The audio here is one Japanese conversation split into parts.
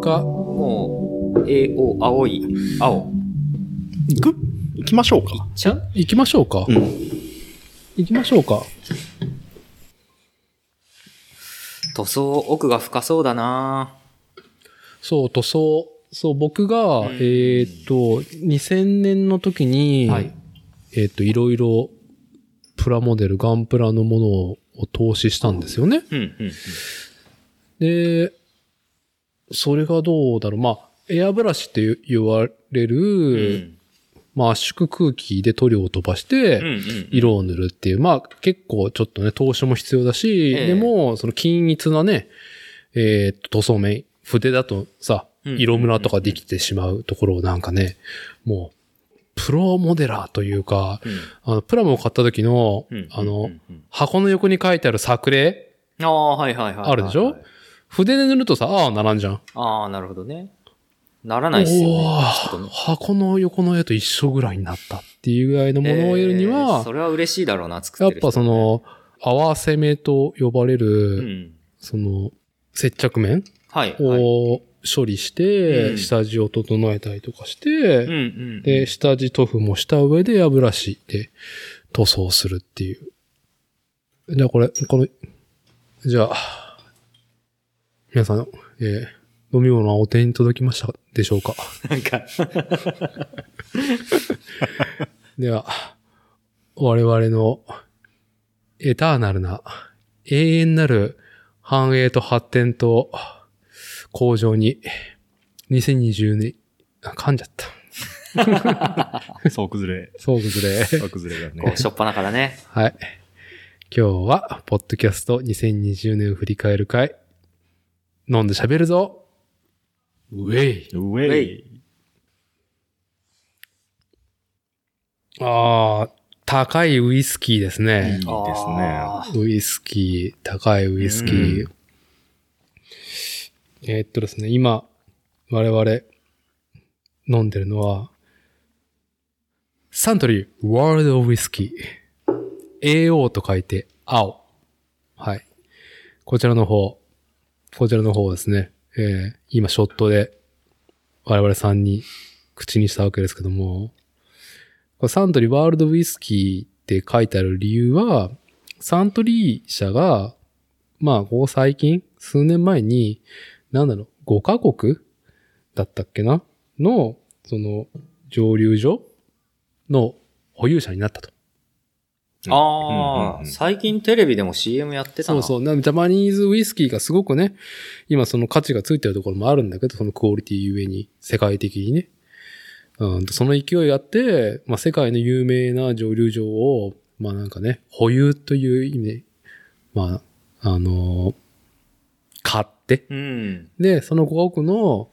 か？もう、AO、青い、青。行く？行きましょうか。ちゃう行きましょうか。うん。行きましょうか。塗装、奥が深そうだなそう、塗装。そう、僕が、うんえーっと、2000年の時に、はいえーっと、いろいろ、プラモデル、ガンプラのものを投資したんですよね。うん、うん、で、それがどうだろう。まあ、エアブラシって言言われる、うん。まあ圧縮空気で塗料を飛ばして。色を塗るっていう、まあ結構ちょっとね、投資も必要だし、ええでも、その均一なね、えーっと、塗装面、筆だとさ、うん色ムラとかできてしまうところをなんかね、もう、プロモデラーというか、うんあの、プラモを買った時の、うんあの、うんうん箱の横に書いてある作例、ああ、はいはいはいはい。あるでしょ？筆で塗るとさ、ああ、並んじゃん。ああ、なるほどね。ならないっすよね。箱の横の絵と一緒ぐらいになったっていうぐらいのものを得るにえーは、それは嬉しいだろうな、作ってる人やっぱそ、の、合わせ目と呼ばれる、うん。その、接着面を処理して、うん下地を整えたりとかして。で、下地塗布もした上で歯ブラシで塗装するっていう。じゃあこれ、この、じゃあ、皆さん、えー飲み物はお手に届きましたでしょうか？なんか、では、我々のエターナルな、永遠なる繁栄と発展と向上に、2020年、あ噛んじゃった。そう崩れ。そう崩れ。そう崩れがね。しょっぱなからね。はい。今日は、ポッドキャスト2020年を振り返る会。飲んで喋るぞ。ウェイ。ウェイ。あー、高いウイスキーですね。いいですね。ウイスキー、高いウイスキー。うえーっとですね、今、我々、飲んでるのは、サントリー、ワールドウイスキー。AO と書いて、青。はい。こちらの方、こちらの方ですね、えー今、ショットで、我々さんに口にしたわけですけども、これサントリーワールドウイスキーって書いてある理由は、サントリー社が、まあ、ここ最近、数年前に、なんだろう、5カ国だったっけな？の、その、蒸留所の保有者になったと。ああ、うんうん最近テレビでも CM やってたな。そうそう。なジャパニーズウイスキーがすごくね、今その価値がついてるところもあるんだけど、そのクオリティゆえに、世界的にね。うん、その勢いがあって、まあ、世界の有名な蒸留所を、まあなんかね、保有という意味で、まあ、あのー買って、うん。で、その5国の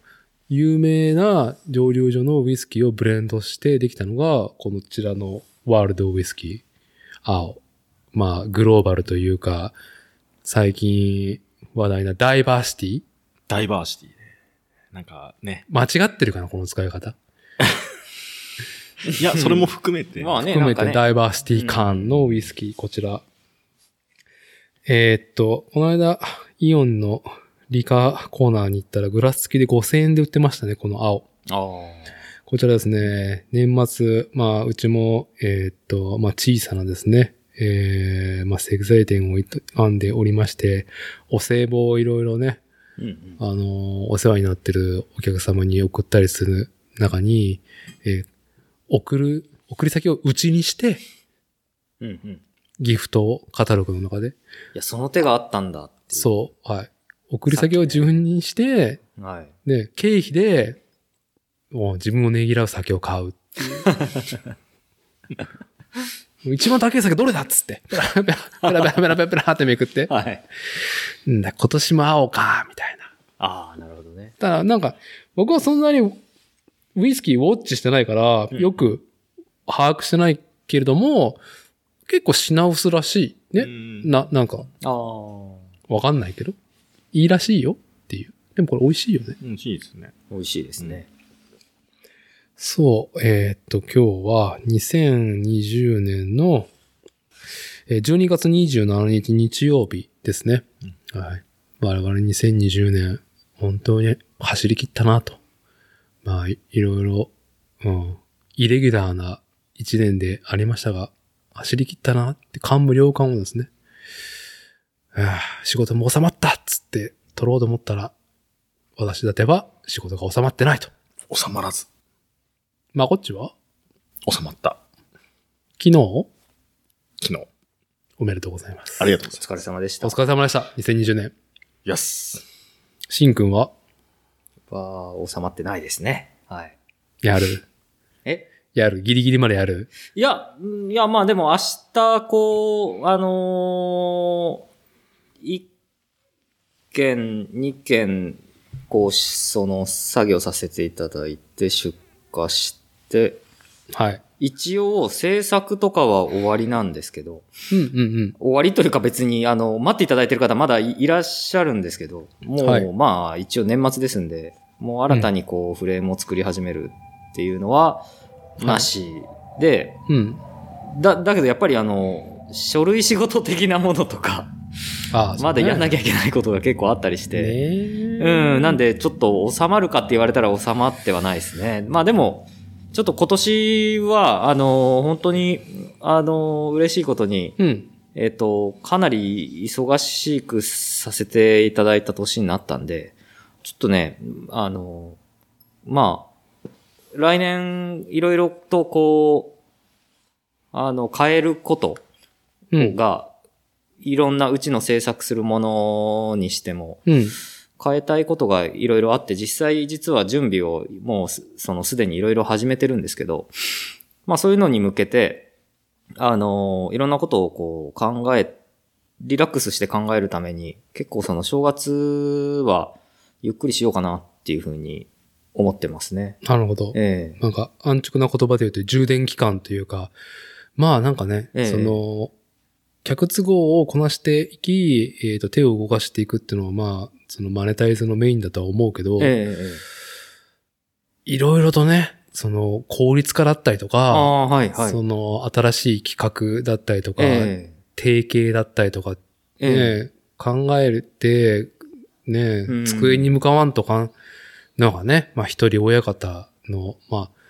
有名な蒸留所のウイスキーをブレンドしてできたのが、このちらのワールドウイスキー。青。まあ、グローバルというか、最近話題なダイバーシティダイバーシティね。なんかね。間違ってるかなこの使い方。いや、それも含めて。まあね、含めて。ダイバーシティ感のウイスキー、こちら。えーっと、この間、イオンの理科コーナーに行ったらグラス付きで5000円で売ってましたね、この青。ああ。こちらですね、年末、まあ、うちも、えーっと、まあ、小さなですね、えー、まあ、石材店を営んでおりまして、お歳暮をいろいろね、うんうん。あのーお世話になってるお客様に送ったりする中に、えー送る、送り先をうちにして、うんうん。いギフトをカタログの中で。や、その手があったんだって。そう、はい。送り先を自分にして、う。はい。で、経費で、もう自分をねぎらう酒を買うっていう。一番高い酒どれだっつって。ペラペラペラペラペラってめくって。はい。んだ、今年も青か、みたいな。ああ、なるほどね。ただ、なんか、僕はそんなにウイスキーウォッチしてないから、うんよく把握してないけれども、結構品薄らしい。ね。うんな、なんか、ああ。わかんないけど。いいらしいよっていう。でもこれ美味しいよね。うん、いいですね。美味しいですね。そう、えーっと、今日は2020年のえー12月27日日曜日ですね。はい。我々2020年、本当に走り切ったなと。まあ、いいろいろ、うん、イレギュラーな一年でありましたが、走り切ったなって感無量感をですね、ああ仕事も収まったっつって取ろうと思ったら、私立ては仕事が収まってないと。収まらず。まあ、こっちは？収まった。昨日？昨日。おめでとうございます。ありがとうございます。お疲れ様でした。お疲れ様でした。2020年。やす。しんくんは？は収まってないですね。はい。やる。え？やる。ギリギリまでやる。いや、んいや、まあでも明日、こう、あのー、一件、二件、こう、その、作業させていただいて、出荷して、はい。一応、制作とかは終わりなんですけど、うんうんうん。終わりというか別に、あの、待っていただいてる方まだいいらっしゃるんですけど、もう、はいまあ、一応年末ですんで、もう新たにこう、フレームを作り始めるっていうのは、いなしで、うん。だ、だけどやっぱりあの、書類仕事的なものとか、ああ、まだやんなききゃいけないことが結構あったりして、ねうん、なんでちょっと収まるかって言われたら収まってはないですね。まあでも、ちょっと今年は、あの、本当に、あの、嬉しいことに、うん。えっ、と、かなり忙しくさせていただいた年になったんで、ちょっとね、あの、まあ、来年、いろいろとこう、あの、変えることうん。が、いろんなうちの制作するものにしても、うん。変えたいことがいろいろあって、実際実は準備をもうすそのすでにいろいろ始めてるんですけど、まあそういうのに向けて、あの、いろんなことをこう考え、リラックスして考えるために、結構その正月はゆっくりしようかなっていうふうに思ってますね。なるほど。ええなんか、安直な言葉で言うと充電期間というか、まあなんかね、ええその、客都合をこなしていき、えっ、と、手を動かしていくっていうのは、まあ、そのマネタイズのメインだとは思うけど、いろいろとね、その、効率化だったりとあか、あ、はいはい。その、新しい企画だったりとか、え定型だったりとか、ええ。考えるって、ね、うん。机に向かわんとか、のがね、まあ一人親方の、まあ、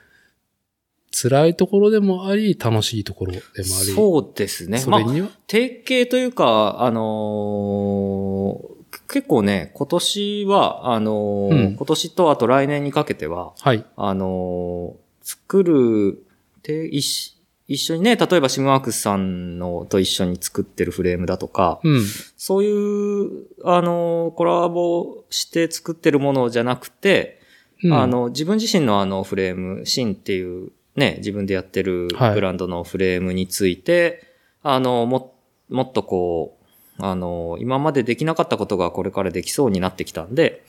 辛いところでもあり、楽しいところでもあり。そうですね。まあそれには、定型というか、あのー結構ね、今年は、あのーうん今年とあと来年にかけては、はい。あのー作る、て一一緒にね、例えばシムワークスさんのと一緒に作ってるフレームだとか、うん。そういう、あのーコラボして作ってるものじゃなくて、うんあ、の、自分自身のあのフレーム、シンっていうね、自分でやってるはいブランドのフレームについて、あの、も、もっとこう、あの、今までできなかったことがこれからできそうになってきたんで、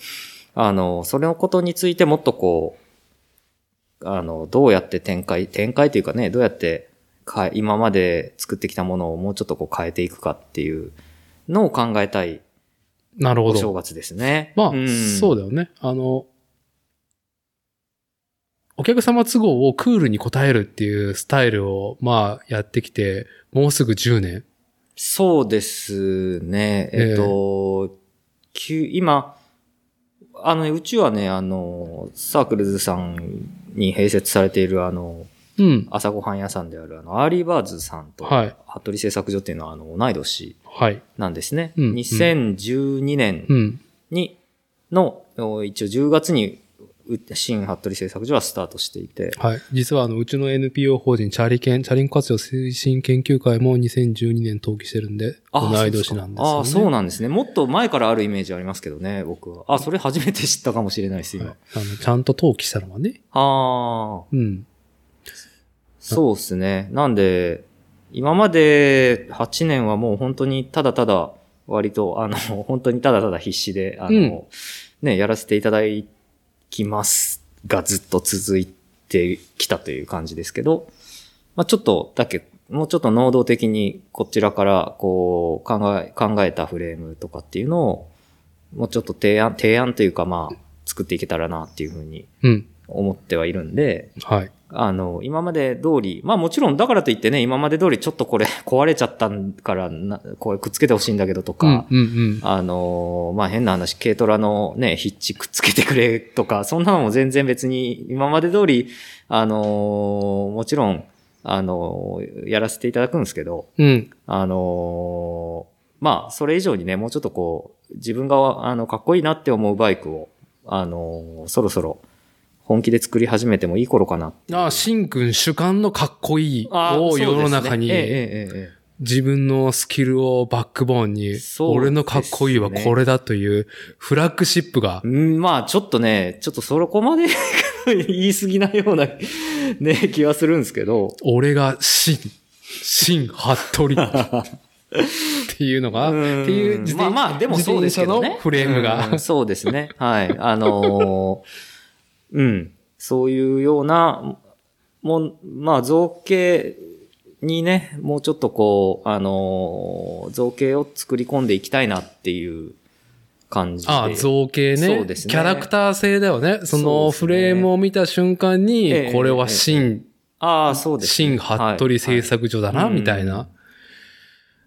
あの、それのことについてもっとこう、あの、どうやって展開、展開というかね、どうやってか、今まで作ってきたものをもうちょっとこう変えていくかっていうのを考えたいなるほど。お正月ですね。まあ、んそうだよね。あの、お客様都合をクールに応えるっていうスタイルを、まあ、やってきて、もうすぐ10年。そうですね。えええっと、きゅ今、あのね、うちはね、あの、サークルズさんに併設されている、あの、うん。朝ごはん屋さんである、あの、アーリーバーズさんと、はい服部製作所っていうのは、あの、同い年はい。なんですね。うん2012年うん。に、の、お一応10月に、う新服部製作所はスタートしていて、はい。実は、あの、うちの NPO 法人、チャリケン、チャリンコ活用推進研究会も2012年登記してるんで、同い年なんですよ、ね。ああ、そうなんですね。もっと前からあるイメージありますけどね、僕は。あ、それ初めて知ったかもしれないです、今。はいあの、ちゃんと登記したのはね。ああ、うん。そうですね。なんで、今まで8年はもう本当にただただ、割と、あの、本当にただただ必死で、あの、うんね、やらせていただきますがずっと続いてきたという感じですけど、まあちょっと、だけ、もうちょっと能動的にこちらからこう考え、考えたフレームとかっていうのを、もうちょっと提案、提案というかまあ作っていけたらなっていうふうにうん。思ってはいるんで、はい。あの、今まで通り、まあもちろんだからといってね、今まで通りちょっとこれ 壊れちゃったからな、これくっつけてほしいんだけどとか、うんうんあの、まあ変な話、軽トラのね、ヒッチくっつけてくれとか、そんなのも全然別に今まで通り、あの、もちろん、あの、やらせていただくんですけど、うん。うん。あのまあ、それ以上にね、もうちょっとこう、自分が、あの、かっこいいなって思うバイクを、あのそろそろ、本気で作り始めてもいい頃かな。ああ、シンくん主観のかっこいいを世の中に自分のスキルをバックボーンに、俺のかっこいいはこれだというフラッグシップがう、ん、まあ、ちょっとね、ちょっとそこまで 言い過ぎなような、ね、気はするんですけど。俺がシン、シン、ハットリっていうのが、うんっていうまあまあ、でもそうですけどね。フレームがうんそうですね。はい。あのーうん。そういうような、もん、まあ、造形にね、もうちょっとこう、あのー造形を作り込んでいきたいなっていう感じで。ああ、造形ね。そうですね。キャラクター性だよね。そのフレームを見た瞬間に、ええこれはシン、ああ、そうです、シン、ハットリ製作所だな、はい。みたいな。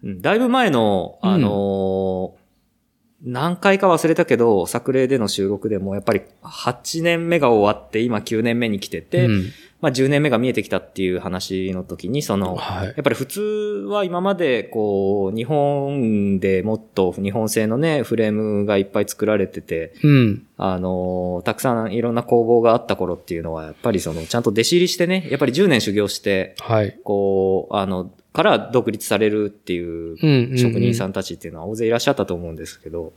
うん。だいぶ前の、あのー何回か忘れたけど、作例での収録でも、やっぱり8年目が終わって、今9年目に来てて、うんまあ10年目が見えてきたっていう話の時に、その、はいやっぱり普通は今までこう、日本でもっと日本製のね、フレームがいっぱい作られてて、うん。あのーたくさんいろんな工房があった頃っていうのは、やっぱりその、ちゃんと弟子入りしてね、やっぱり10年修行して、はい。こう、あの、から独立されるっていう。職人さん。んたちっていうのは大勢いらっしゃったと思うんですけど、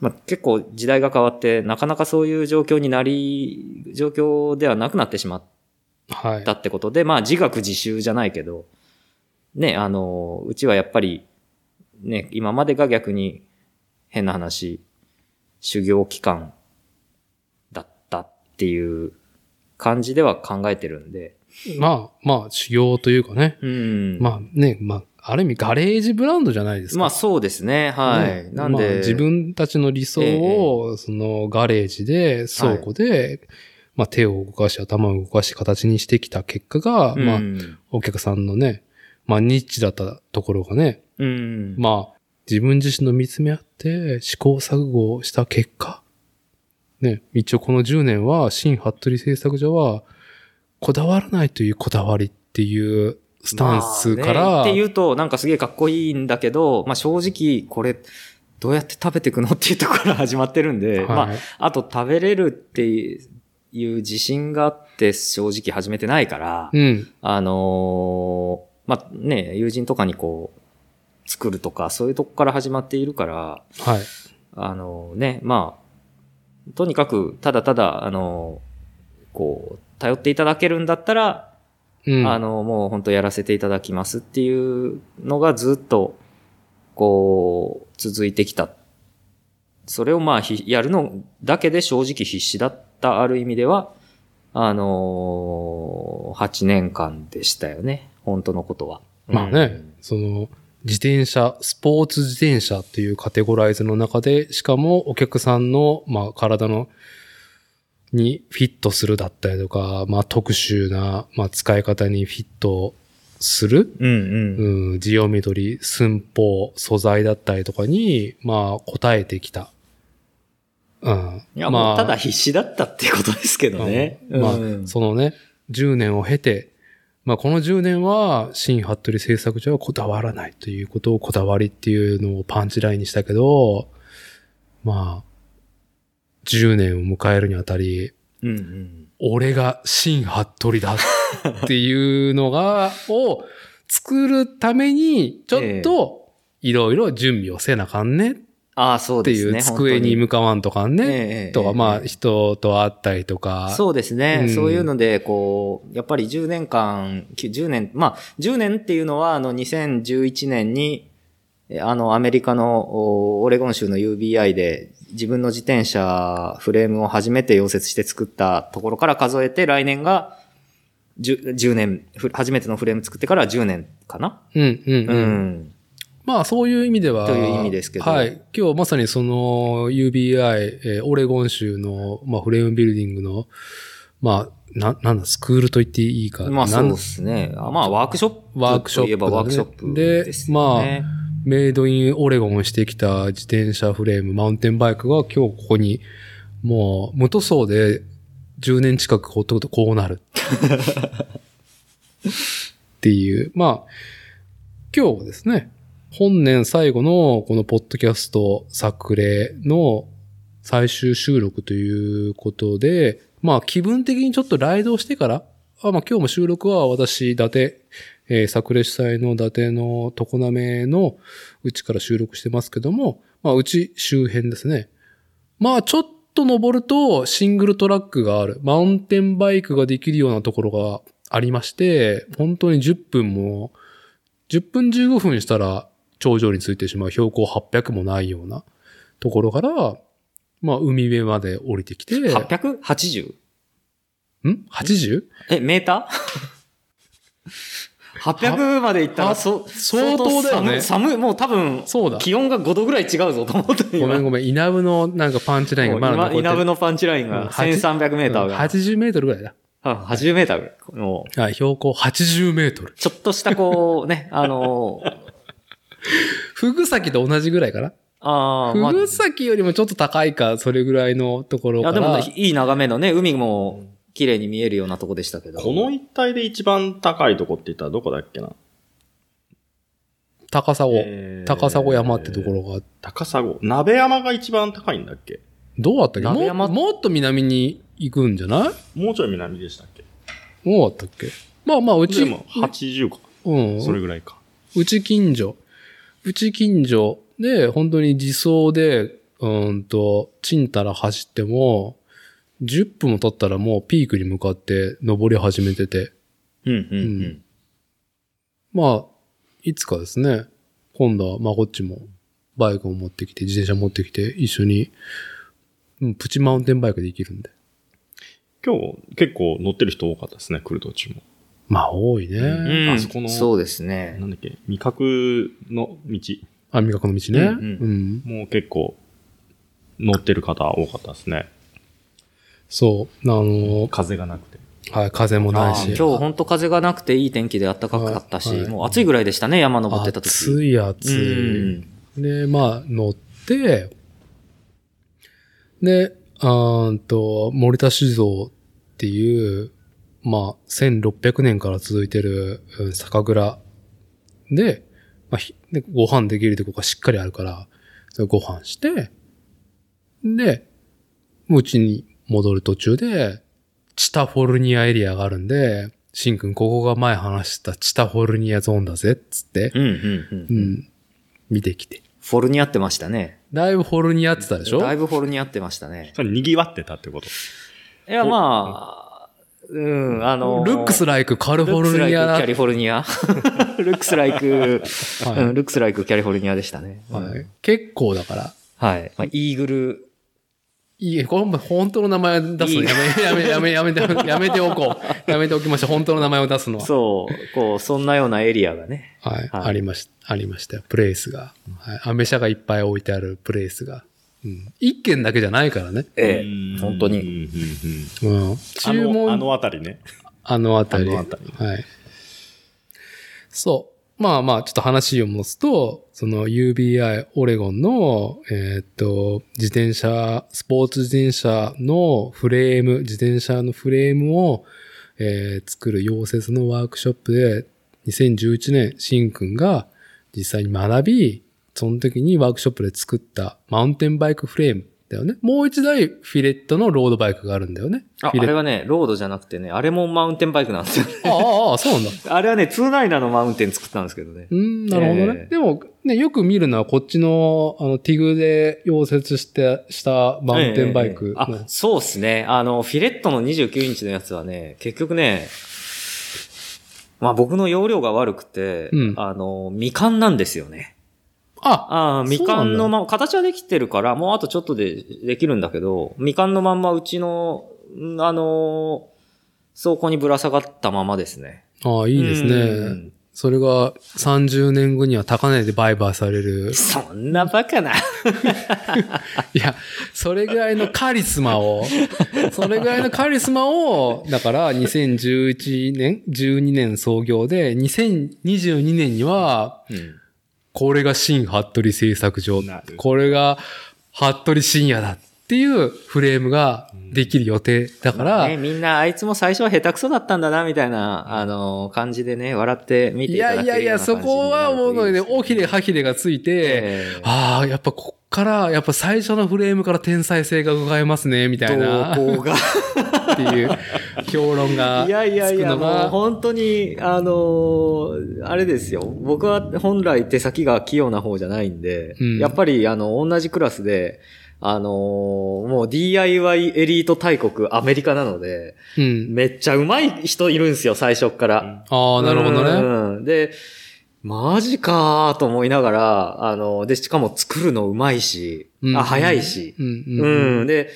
まあ、結構時代が変わって、なかなかそういう状況になり、状況ではなくなってしまっはいた。ってことで、まあ自学自習じゃないけど、ね、あの、うちはやっぱり、ね、今までが逆に変な話、修行期間だったっていう感じでは考えてるんで、まあ、まあ、修行というかね。うん。まあね、まあ、ある意味ガレージブランドじゃないですか。まあそうですね、はい。ねなんで、まあ自分たちの理想を、そのガレージで、倉庫で、まあ手を動かし、頭を動かし、形にしてきた結果が、うん、まあお客さんのね、まあニッチだったところがね、うん。まあ自分自身の見つめ合って試行錯誤をした結果、ね、一応この10年は、新服部製作所は、こだわらないというこだわりっていうスタンスから、まあねって言うと、なんかすげえかっこいいんだけど、まあ正直、これ、どうやって食べていくのっていうところから始まってるんで、はいまあ、あと食べれるっていう自信があって正直始めてないから、うん、あのーまあね、友人とかにこう、作るとか、そういうとこから始まっているから、はい。あのね、まあ、とにかく、ただただ、あの、こう、頼っていただけるんだったら、うん。あの、もう本当やらせていただきますっていうのがずっと、こう、続いてきた。それをまあ、ひやるのだけで正直必死だった、ある意味では、あのー、8年間でしたよね。本当のことは。まあね、その、自転車、スポーツ自転車っていうカテゴライズの中で、しかもお客さんの、まあ、体の、にフィットするだったりとか、まあ、特殊な、まあ、使い方にフィットする、うん。うんうん。うん、ジオメトリ、寸法、素材だったりとかに、まあ、答えてきた。うん。いや、まあただ必死だったっていうことですけどね。うんまあ、うんそのね、10年を経て、まあこの10年は、新服部製作所はこだわらないということをこだわりっていうのをパンチラインにしたけど、まあ、10年を迎えるにあたり、うんうん。俺が新服部だっていうのが、を作るために、ちょっと、いろいろ準備をせなあかんね。っああ、そうてですね。いう、机に向かわんとかね、ええとか、まあええ人と会ったりとか、そうですね、うん。そういうので、こう、やっぱり10年間、き10年、まあ、10年っていうのは、あの、2011年に、えあの、アメリカのおオレゴン州の UBI で、自分の自転車フレームを初めて溶接して作ったところから数えて、来年が 10, 10年、ふ初めてのフレーム作ってから10年かな？うん、うん、ううん。ん。まあそういう意味では。という意味ですけどはい。今日まさにその UBI、えーオレゴン州の、まあ、フレームビルディングの、まあ、な、なんだ、スクールと言っていいか。まあそうですね。あまあワークショップワークショップといえばワークショップですよね。メイドインオレゴンしてきた自転車フレーム、マウンテンバイクが今日ここに、もう、無塗装で10年近くほっとくとこうなる。っていう。まあ、今日ですね、本年最後のこのポッドキャスト作例の最終収録ということで、まあ気分的にちょっとライドをしてから、あまあ今日も収録は私、伊達、えー、作例主催の伊達の常滑のうちから収録してますけども、まあうち周辺ですね。まあちょっと登るとシングルトラックがある。マウンテンバイクができるようなところがありまして、本当に10分も、10分15分したら頂上についてしまう標高800もないようなところから、まあ海辺まで降りてきて、880? ん ?80? え、メーター？?800 まで行ったら、そ、相当だよね寒い、寒いもう多分、そうだ。気温が5度ぐらい違うぞと思ったごめんごめん。稲部のなんかパンチラインがまだ残ってる。稲部のパンチラインうんが1300メーターうんが。80メートルぐらいだ。うん80メーターぐらい。標高80メートル。ちょっとしたこう、ね、あの、ふぐ崎と同じぐらいかな？ああ、まあ、ふぐ崎よりもちょっと高いか、それぐらいのところいや、から。でも、いい眺めのね、海も綺麗に見えるようなとこでしたけど。この一帯で一番高いとこって言ったらどこだっけな？高砂、えー高砂山ってところが、高砂。鍋山が一番高いんだっけ？どうだったっけ？も鍋山？もっと南に行くんじゃない？もうちょい南でしたっけ？どうだったっけ？まあまあ、うち、でも80か。うん。それぐらいか。うち近所。うち近所で、本当に自走で、うーんと、ちんたら走っても、10分も経ったらもうピークに向かって登り始めてて。うん、うん、ううんん。まあ、いつかですね、今度はまあこっちもバイクを持ってきて、自転車持ってきて、一緒に、うん、プチマウンテンバイクできるんで。今日結構乗ってる人多かったですね、来る途中も。まあ多いね。うん。あそこのそうですね。なんだっけ味覚の道あ、味覚の道ね。ううんん、もう結構乗ってる方多かったですね。そう。あの、風がなくて。はい、風もないし。今日本当風がなくていい天気で暖かかったし、はいはいもう暑いぐらいでしたね、山登ってた時。暑い暑い。で、まあ、乗って、で、あーんと、森田酒造っていう、まあ、1600年から続いてるうん酒蔵で、まあ、ひでご飯できるとこがしっかりあるから、それご飯して、で、うちに戻る途中で、チタフォルニアエリアがあるんで、シンくん、ここが前話したチタフォルニアゾーンだぜ、っつって、うん、うん、うん。ううんん、見てきて。フォルニアってましたね。だいぶフォルニアってたでしょ？だいぶフォルニアってましたね。それ賑わってたってこと。いや、まあ、うん、あの、ルックスライクカリフォルニアだルックスライクキャリフォルニア。ルックスライク、ルックスライクキャリフォルニアでしたね。はい結構だから。はい。まあ、イーグル、いい、これも本当の名前出すのやめ、やめ、やめ、やめて、やめておこう。やめておきましょう。本当の名前を出すのは。そう、こう、そんなようなエリアがね。はい、はいありまし、ありましたよ。プレイスが。はい。アメ車がいっぱい置いてあるプレイスが。うん。一軒だけじゃないからね。えうんえ、本当に。。うんうんうんうん。あ注の、あ文、のあたりね。あのあたり。あの辺りはい。そう。まあまあ、ちょっと話を戻すと、その UBI オレゴンの、えーっと、自転車、スポーツ自転車のフレーム、自転車のフレームを、えー作る溶接のワークショップで、2011年、シンくんが実際に学び、その時にワークショップで作ったマウンテンバイクフレーム。だよね。もう一台フィレットのロードバイクがあるんだよね。あ、あれはね、ロードじゃなくてね、あれもマウンテンバイクなんですよね。ああ、そうなんだ。あれはね、ツーナイナーのマウンテン作ったんですけどね。うん、なるほどね。ええでも、ね、よく見るのはこっちの、あの、ティグで溶接して、したマウンテンバイクええの。あ、そうっすね。あの、フィレットの29インチのやつはね、結局ね、まあ僕の容量が悪くて、うんあの、未完なんですよね。あ、ああ、未完そうなんのまま、形はできてるから、もうあとちょっとでできるんだけど、未完のまんまうちの、んあの、倉庫にぶら下がったままですね。ああ、いいですうね。んそれが30年後には高値で売買される。そんなバカな。いや、それぐらいのカリスマを、それぐらいのカリスマを、だから2011年、12年創業で、2022年には、うん。これが新服部製作所。これが服部深夜だっていうフレームができる予定だから、ね、みんなあいつも最初は下手くそだったんだな、みたいな、あの、感じでね、笑って見ていいただけるやいやいや、そこはもうね、大ひれははひれがついて、ああ、やっぱこっから、やっぱ最初のフレームから天才性が伺えますね、みたいな、っ動向が。ていう評論がいやいやいや、もう本当に、あのーあれですよ。僕は本来手先が器用な方じゃないんで、うん。やっぱり、あの、同じクラスで、あのーもう DIY エリート大国アメリカなので、うん。めっちゃ上手い人いるんですよ、最初っから。ああ、なるほどね。うん。で、マジかーと思いながら、あの、で、しかも作るのうまいし、うんあ、早いし、うん。ううん。ん。で、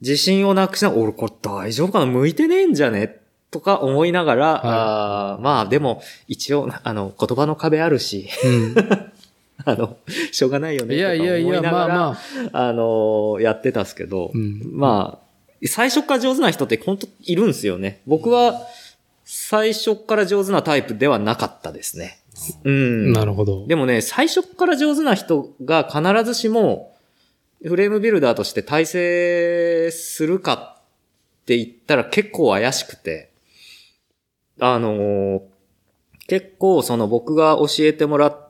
自信をなくしな、俺これ大丈夫かな？向いてねえんじゃね？とか思いながら、あーまあでも、一応、あの、言葉の壁あるし、うん。あの、しょうがないよねいやいやいや、まあまあ。あの、やってたっすけど、うんまあ、最初から上手な人って本当いるんですよね。僕は、最初から上手なタイプではなかったですね。うん。なるほど。でもね、最初から上手な人が必ずしも、フレームビルダーとして体制するかって言ったら結構怪しくて、あのー結構その僕が教えてもらって、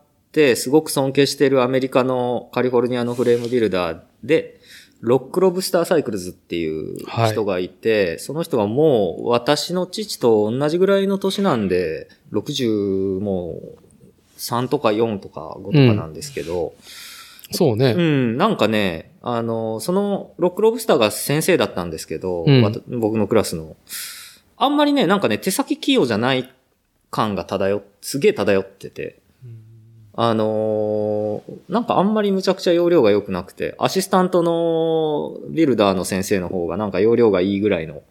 すごく尊敬しているアメリカのカリフォルニアのフレームビルダーで、ロックロブスターサイクルズっていう人がいて、その人がもう私の父と同じぐらいの年なんで、60もう3とか4とか5とかなんですけど、そうね。うん、なんかね、あの、そのロックロブスターが先生だったんですけど、うん。僕のクラスの。あんまりね、なんかね、手先器用じゃない感が漂っ、すげえ漂ってて、あのーなんかあんまりむちゃくちゃ容量が良くなくて、アシスタントのビルダーの先生の方がなんか容量がいいぐらいの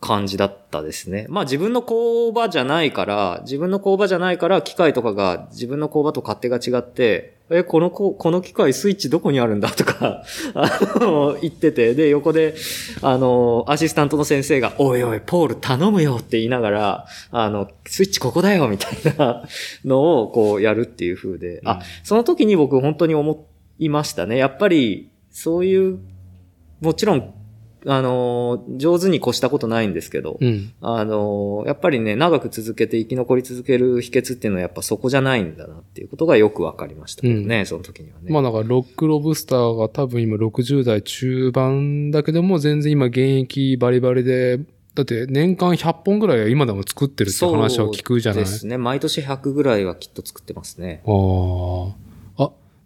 感じだったですね。まあ自分の工場じゃないから、自分の工場じゃないから機械とかが自分の工場と勝手が違って、え、このこ、この機械スイッチどこにあるんだとか、あの、言ってて、で、横で、あの、アシスタントの先生が、おいおい、ポール頼むよって言いながら、あの、スイッチここだよみたいなのをこうやるっていう風で、あ、その時に僕本当に思いましたね。やっぱり、そういう、もちろん、あの、上手に越したことないんですけど、うん。あの、やっぱりね、長く続けて生き残り続ける秘訣っていうのはやっぱそこじゃないんだなっていうことがよくわかりましたけどね、その時にはね。まあだから、ロックロブスターが多分今60代中盤だけども、全然今現役バリバリで、だって年間100本ぐらいは今でも作ってるって話は聞くじゃない？そうですね。毎年100ぐらいはきっと作ってますね。ああ。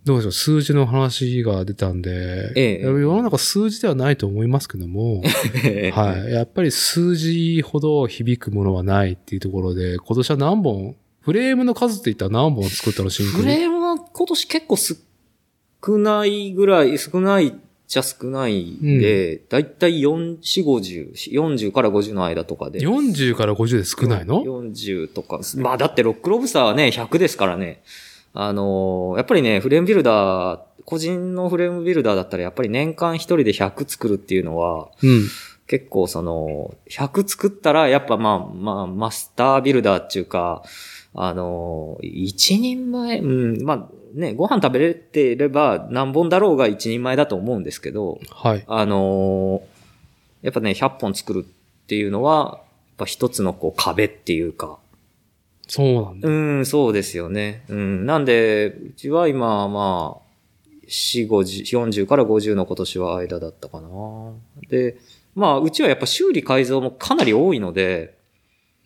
あ、どうでしょう、数字の話が出たんで、ええ世の中数字ではないと思いますけども、はい。やっぱり数字ほど響くものはないっていうところで、今年は何本、フレームの数って言ったら何本作ったのシンクフレームは今年結構少ないぐらい、少ないっちゃ少ないで、だいたい4、4、50、40から50の間とかで。40から50で少ないの ?40 とか。まあだってロックロブスターはね、100ですからね。あのーやっぱりね、フレームビルダー、個人のフレームビルダーだったらやっぱり年間一人で100作るっていうのは、うん。結構その、100作ったら、やっぱまあ、まあ、マスタービルダーっていうか、あの、一人前、うん、まあね、ご飯食べれてれば何本だろうが一人前だと思うんですけど、はい。あのやっぱね、100本作るっていうのは、やっぱ一つのこう壁っていうか、そうなんだ。うん、そうですよね。うん。なんで、うちは今、まあ、4、50、40から50の今年は間だったかな。で、まあ、うちはやっぱ修理改造もかなり多いので、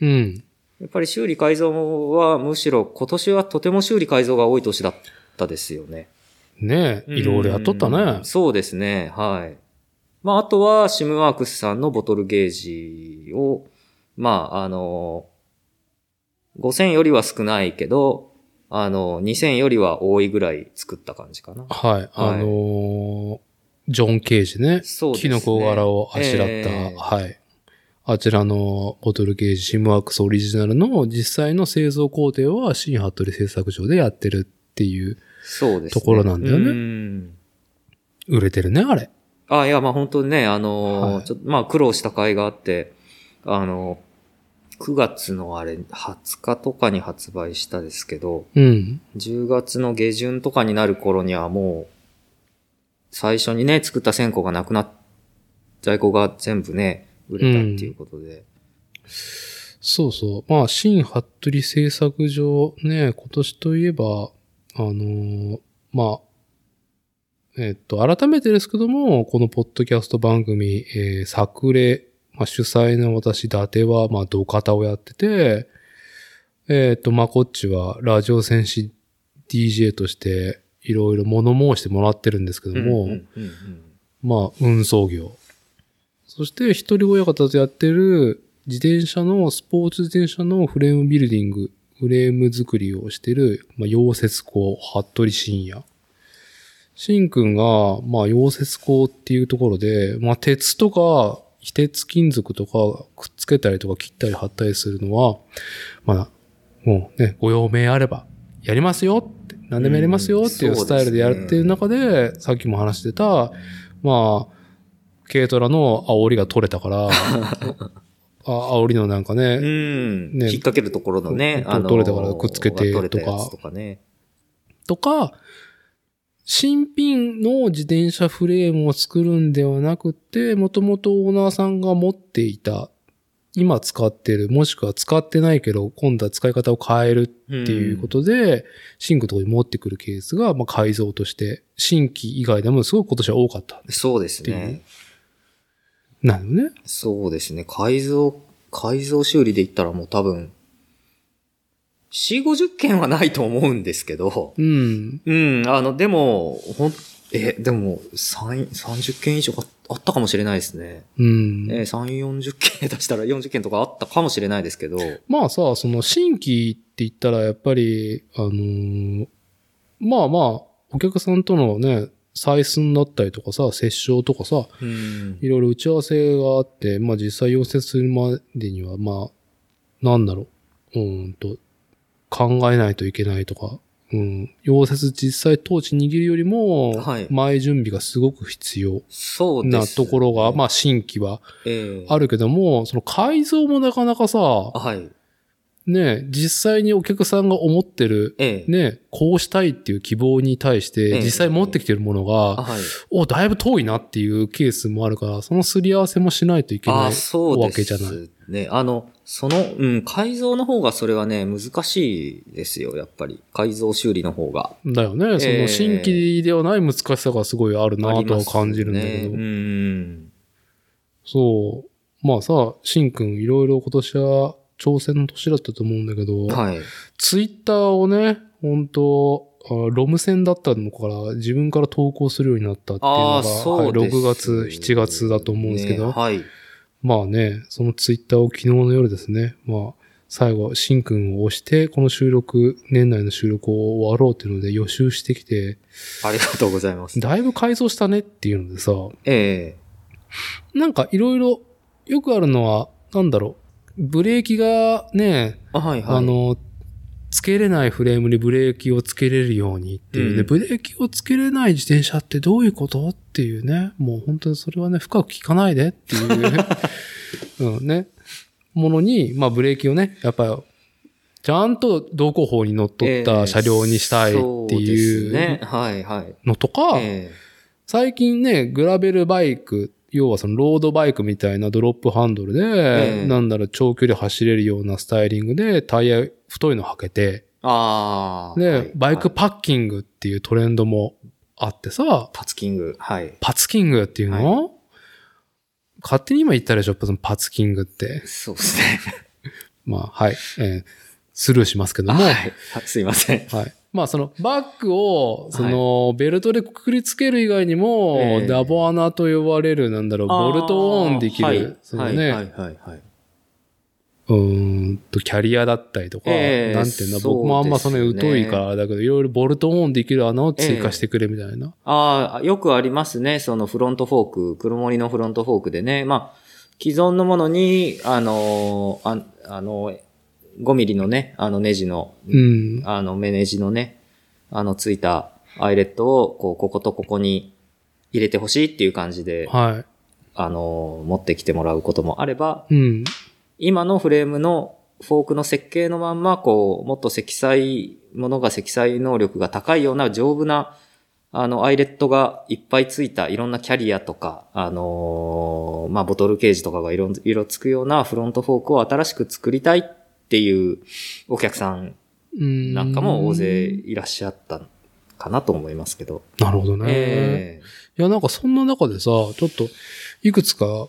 うん。やっぱり修理改造はむしろ今年はとても修理改造が多い年だったですよね。ねえ、いろいろやっとったうねん。そうですね。はい。まあ、あとは、シムワークスさんのボトルゲージを、まあ、あの、5000よりは少ないけど、あの、2000よりは多いぐらい作った感じかな。はい。あのージョン・ケージね。そうですねキノコ柄をあしらった。ええはい。あちらのボトルゲージシムワークスオリジナルの実際の製造工程は新服部製作所でやってるっていう、そうですね。ところなんだよねうん売れてるね、あれ。あ、いや、まあ本当にね、あのーはいちょっと、まあ苦労した甲斐があって、あの9月のあれ、20日とかに発売したですけど、うん。10月の下旬とかになる頃にはもう、最初にね、作った線香がなくなっ、在庫が全部ね、売れたっていうことで。そうそう。まあ、新服部製作所ね、今年といえば、あのーまあ、えっと、改めてですけども、このポッドキャスト番組、えー、作例、まあ、主催の私、伊達は、まあ、土方をやってて、えっと、まあ、こっちは、ラジオ戦士 DJ として、いろいろ物申してもらってるんですけども、うんうんうんうんまあ、運送業。そして、一人親方とやってる自転車の、スポーツ自転車のフレームビルディング、フレーム作りをしてる、まあ、溶接工、服部深也。新くんが、まあ、溶接工っていうところで、まあ、鉄とか、非鉄金属とか、くっつけたりとか切ったり貼ったりするのは、まあ、もうね、ご用命あれば、やりますよって、何でもやりますよっていううんスタイルでやってる中で、さっきも話してた、まあ、軽トラの煽りが取れたから、あ煽りのなんかね、うん。ね引っ掛けるところのね、取れたからくっつけてとかつとかね。とか、新品の自転車フレームを作るんではなくて、もともとオーナーさんが持っていた、今使ってる、もしくは使ってないけど、今度は使い方を変えるっていうことで、新規のところに持ってくるケースが、まあ、改造として、新規以外でもすごく今年は多かった。そうですね。なのね。そうですね。改造、改造修理で言ったらもう多分、4、50件はないと思うんですけど、うん。うん、あの、でも、ほん、え、でも、3、30件以上ああったかもしれないですね。うん。えー、3、40件出したら40件とかあったかもしれないですけど、まあさ、その新規って言ったらやっぱり、あのーまあまあ、お客さんとのね、採寸だったりとかさ、折衝とかさ、うん。いろいろ打ち合わせがあって、まあ実際溶接するまでには、まあ、なんだろう、うーんと、考えないといけないとか、うん、溶接実際トーチ握るよりもはい、前準備がすごく必要なところが、まあ、あ新規はええ。あるけども、その改造もなかなかさ、はい。ね、実際にお客さんが思ってる、ええね、こうしたいっていう希望に対しええて、実際持ってきてるものが、あはい。お、だいぶ遠いなっていうケースもあるから、そのすり合わせもしないといけないわですけじゃない。ね。あの、その、うん、改造の方がそれはね、難しいですよ、やっぱり。改造修理の方が。だよね。そええの新規ではない難しさがすごいあるなとは感じるんだけど。ねうん。そう。まあさ、しんくんいろいろ今年は挑戦の年だったと思うんだけど、はい。ツイッターをね、本当あロム線だったのから自分から投稿するようになったっていうのが、そうはいです、6月、7月だと思うんですけど、ねはい。まあね、そのツイッターを昨日の夜ですね、まあ、最後、しんくんを押して、この収録、年内の収録を終わろうっていうので予習してきて、ありがとうございます。だいぶ改造したねっていうのでさ、えなんかいろいろよくあるのは、なんだろう、ブレーキがね、えあ、はいはい。あ、の、つけれないフレームにブレーキをつけれるようにっていうね、うん。ブレーキをつけれない自転車ってどういうことっていうね、もう本当にそれはね、深く聞かないでっていう、うんね、ものに、まあブレーキをね、やっぱり、ちゃんと道交法にのっとった車両にしたいってそうでいうすね。はいはい。のとか、え。最近ね、グラベルバイク、要はそのロードバイクみたいなドロップハンドルで、ええなんだろう、長距離走れるようなスタイリングでタイヤ太いの履けて、えああ。で、はいバイクはいパッキングっていうトレンドもあってさ、パツキング。はい。パツキングっていうの、勝手に今言ったでしょ、そのパツキングって。そうですね。まあ、はい。えースルーしますけども、ははい。い。すいません。まあ、そのバッグを、その、ベルトでくくりつける以外にも、ええダボ穴と呼ばれる、なんだろう、ボルトオンできる、はいそのね、はいはいはい。うーんと、キャリアだったりとか、ええなんていうんだ、僕もあんまその疎いからだけど、いろいろボルトオンできる穴を追加してくれみたいな。ああ、よくありますね。そのフロントフォーク、黒森のフロントフォークでね。まあ、既存のものに、あの、ああの、5ミリのね、あのネジの、うん。あの、目ネジのね、あの、ついたアイレットを、こう、こことここに入れてほしいっていう感じで、はあの、持ってきてもらうこともあれば、い。うん。今のフレームのフォークの設計のまんま、こう、もっと積載、ものが積載能力が高いような丈夫な、あの、アイレットがいっぱいついた、いろんなキャリアとか、あのーまあ、ボトルケージとかが色、色つくようなフロントフォークを新しく作りたいっていうお客さんうん。なんかも大勢いらっしゃったかなと思いますけど。なるほどね。えいや、なんかそんな中でさ、ちょっと、いくつか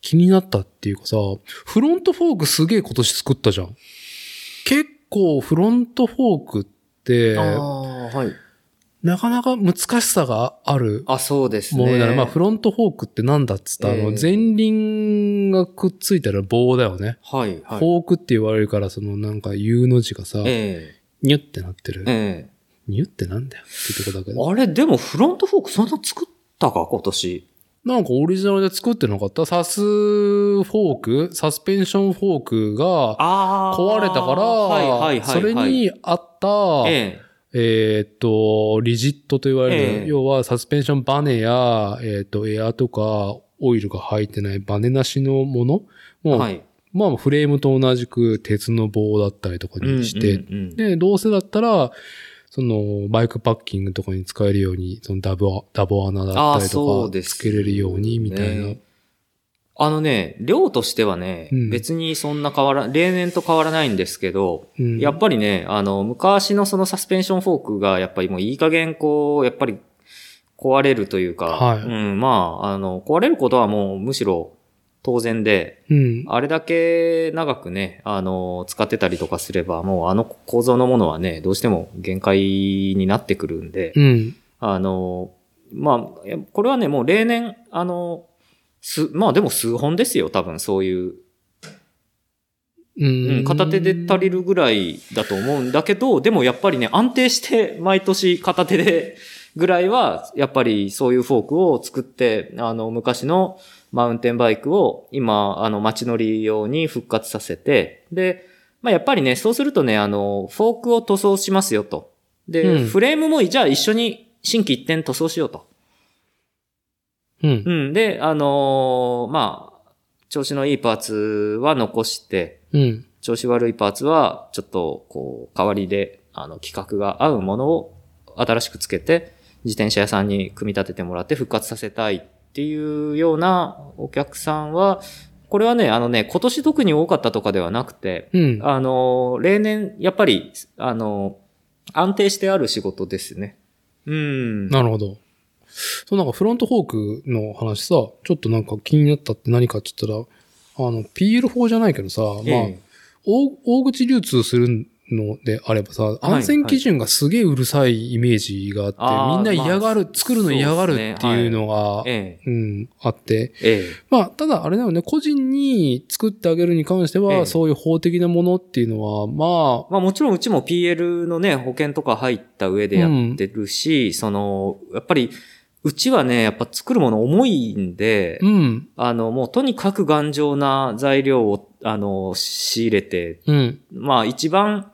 気になったっていうかさ、フロントフォークすげえ今年作ったじゃん。結構フロントフォークってはい。なかなか難しさがあるあ、そうですね。ものだね。まあフロントフォークってなんだっつったら、あの、ええ前輪がくっついたら棒だよね。はい、はい。フォークって言われるから、そのなんか U の字がさ、えニュってなってるえ。えニュってなんだよってとこだけ。あれ、でもフロントフォークそんな作ったか、今年？なんかオリジナルで作ってなかった？サスフォーク？サスペンションフォークがあ壊れたから、はい、はい、はい。それにあった、ええーっと、リジットと言われる、ええ要はサスペンションバネや、えーっと、エアとか、オイルが入ってないバネなしのもの？え。もう、はい。まあフレームと同じく鉄の棒だったりとかにして、うんうんうんで、どうせだったら、その、バイクパッキングとかに使えるように、そのダボ、ダボ穴だったりとか、つけれるように、みたいな。ねあのね、量としてはね、うん別にそんな変わら、例年と変わらないんですけど、うんやっぱりね、あの、昔のそのサスペンションフォークが、やっぱりもういい加減こう、やっぱり壊れるというか、はいうん、まあ、あの、壊れることはもうむしろ当然で、うん。あれだけ長くね、あの、使ってたりとかすれば、もうあの構造のものはね、どうしても限界になってくるんで、うん。あの、まあ、これはね、もう例年、あの、す、まあでも数本ですよ、多分そういう。ううんん。片手で足りるぐらいだと思うんだけど、でもやっぱりね、安定して毎年片手でぐらいは、やっぱりそういうフォークを作って、あの、昔のマウンテンバイクを今、あの、街乗り用に復活させて、で、まあやっぱりね、そうするとね、あの、フォークを塗装しますよと。で、うんフレームもじゃあ一緒に新規一点塗装しようと。うん。うん。で、あのーまあ、調子のいいパーツは残して、うん。調子悪いパーツは、ちょっと、こう、代わりで、あの、規格が合うものを新しくつけて、自転車屋さんに組み立ててもらって復活させたいっていうようなお客さんは、これはね、あのね、今年特に多かったとかではなくて、うん。あの、例年、やっぱり、あの、安定してある仕事ですね。うん。なるほど。そう、なんかフロントフォークの話さ、ちょっとなんか気になったって何かって言ったら、あの、PL4 じゃないけどさ、まあ、え大大口流通するのであればさ、安全基準がすげえうるさいイメージがあって、あーみんな嫌がる、まあ作るの嫌がるっていうのが、ええうん、あって、ええ。まあ、ただあれだよね、個人に作ってあげるに関しては、ええ。そういう法的なものっていうのは、まあ、まあもちろんうちも PL のね、保険とか入った上でやってるし、その、やっぱり、うちはね、やっぱ作るもの重いんで、うん、あの、もうとにかく頑丈な材料を、あの、仕入れて、うん、まあ一番、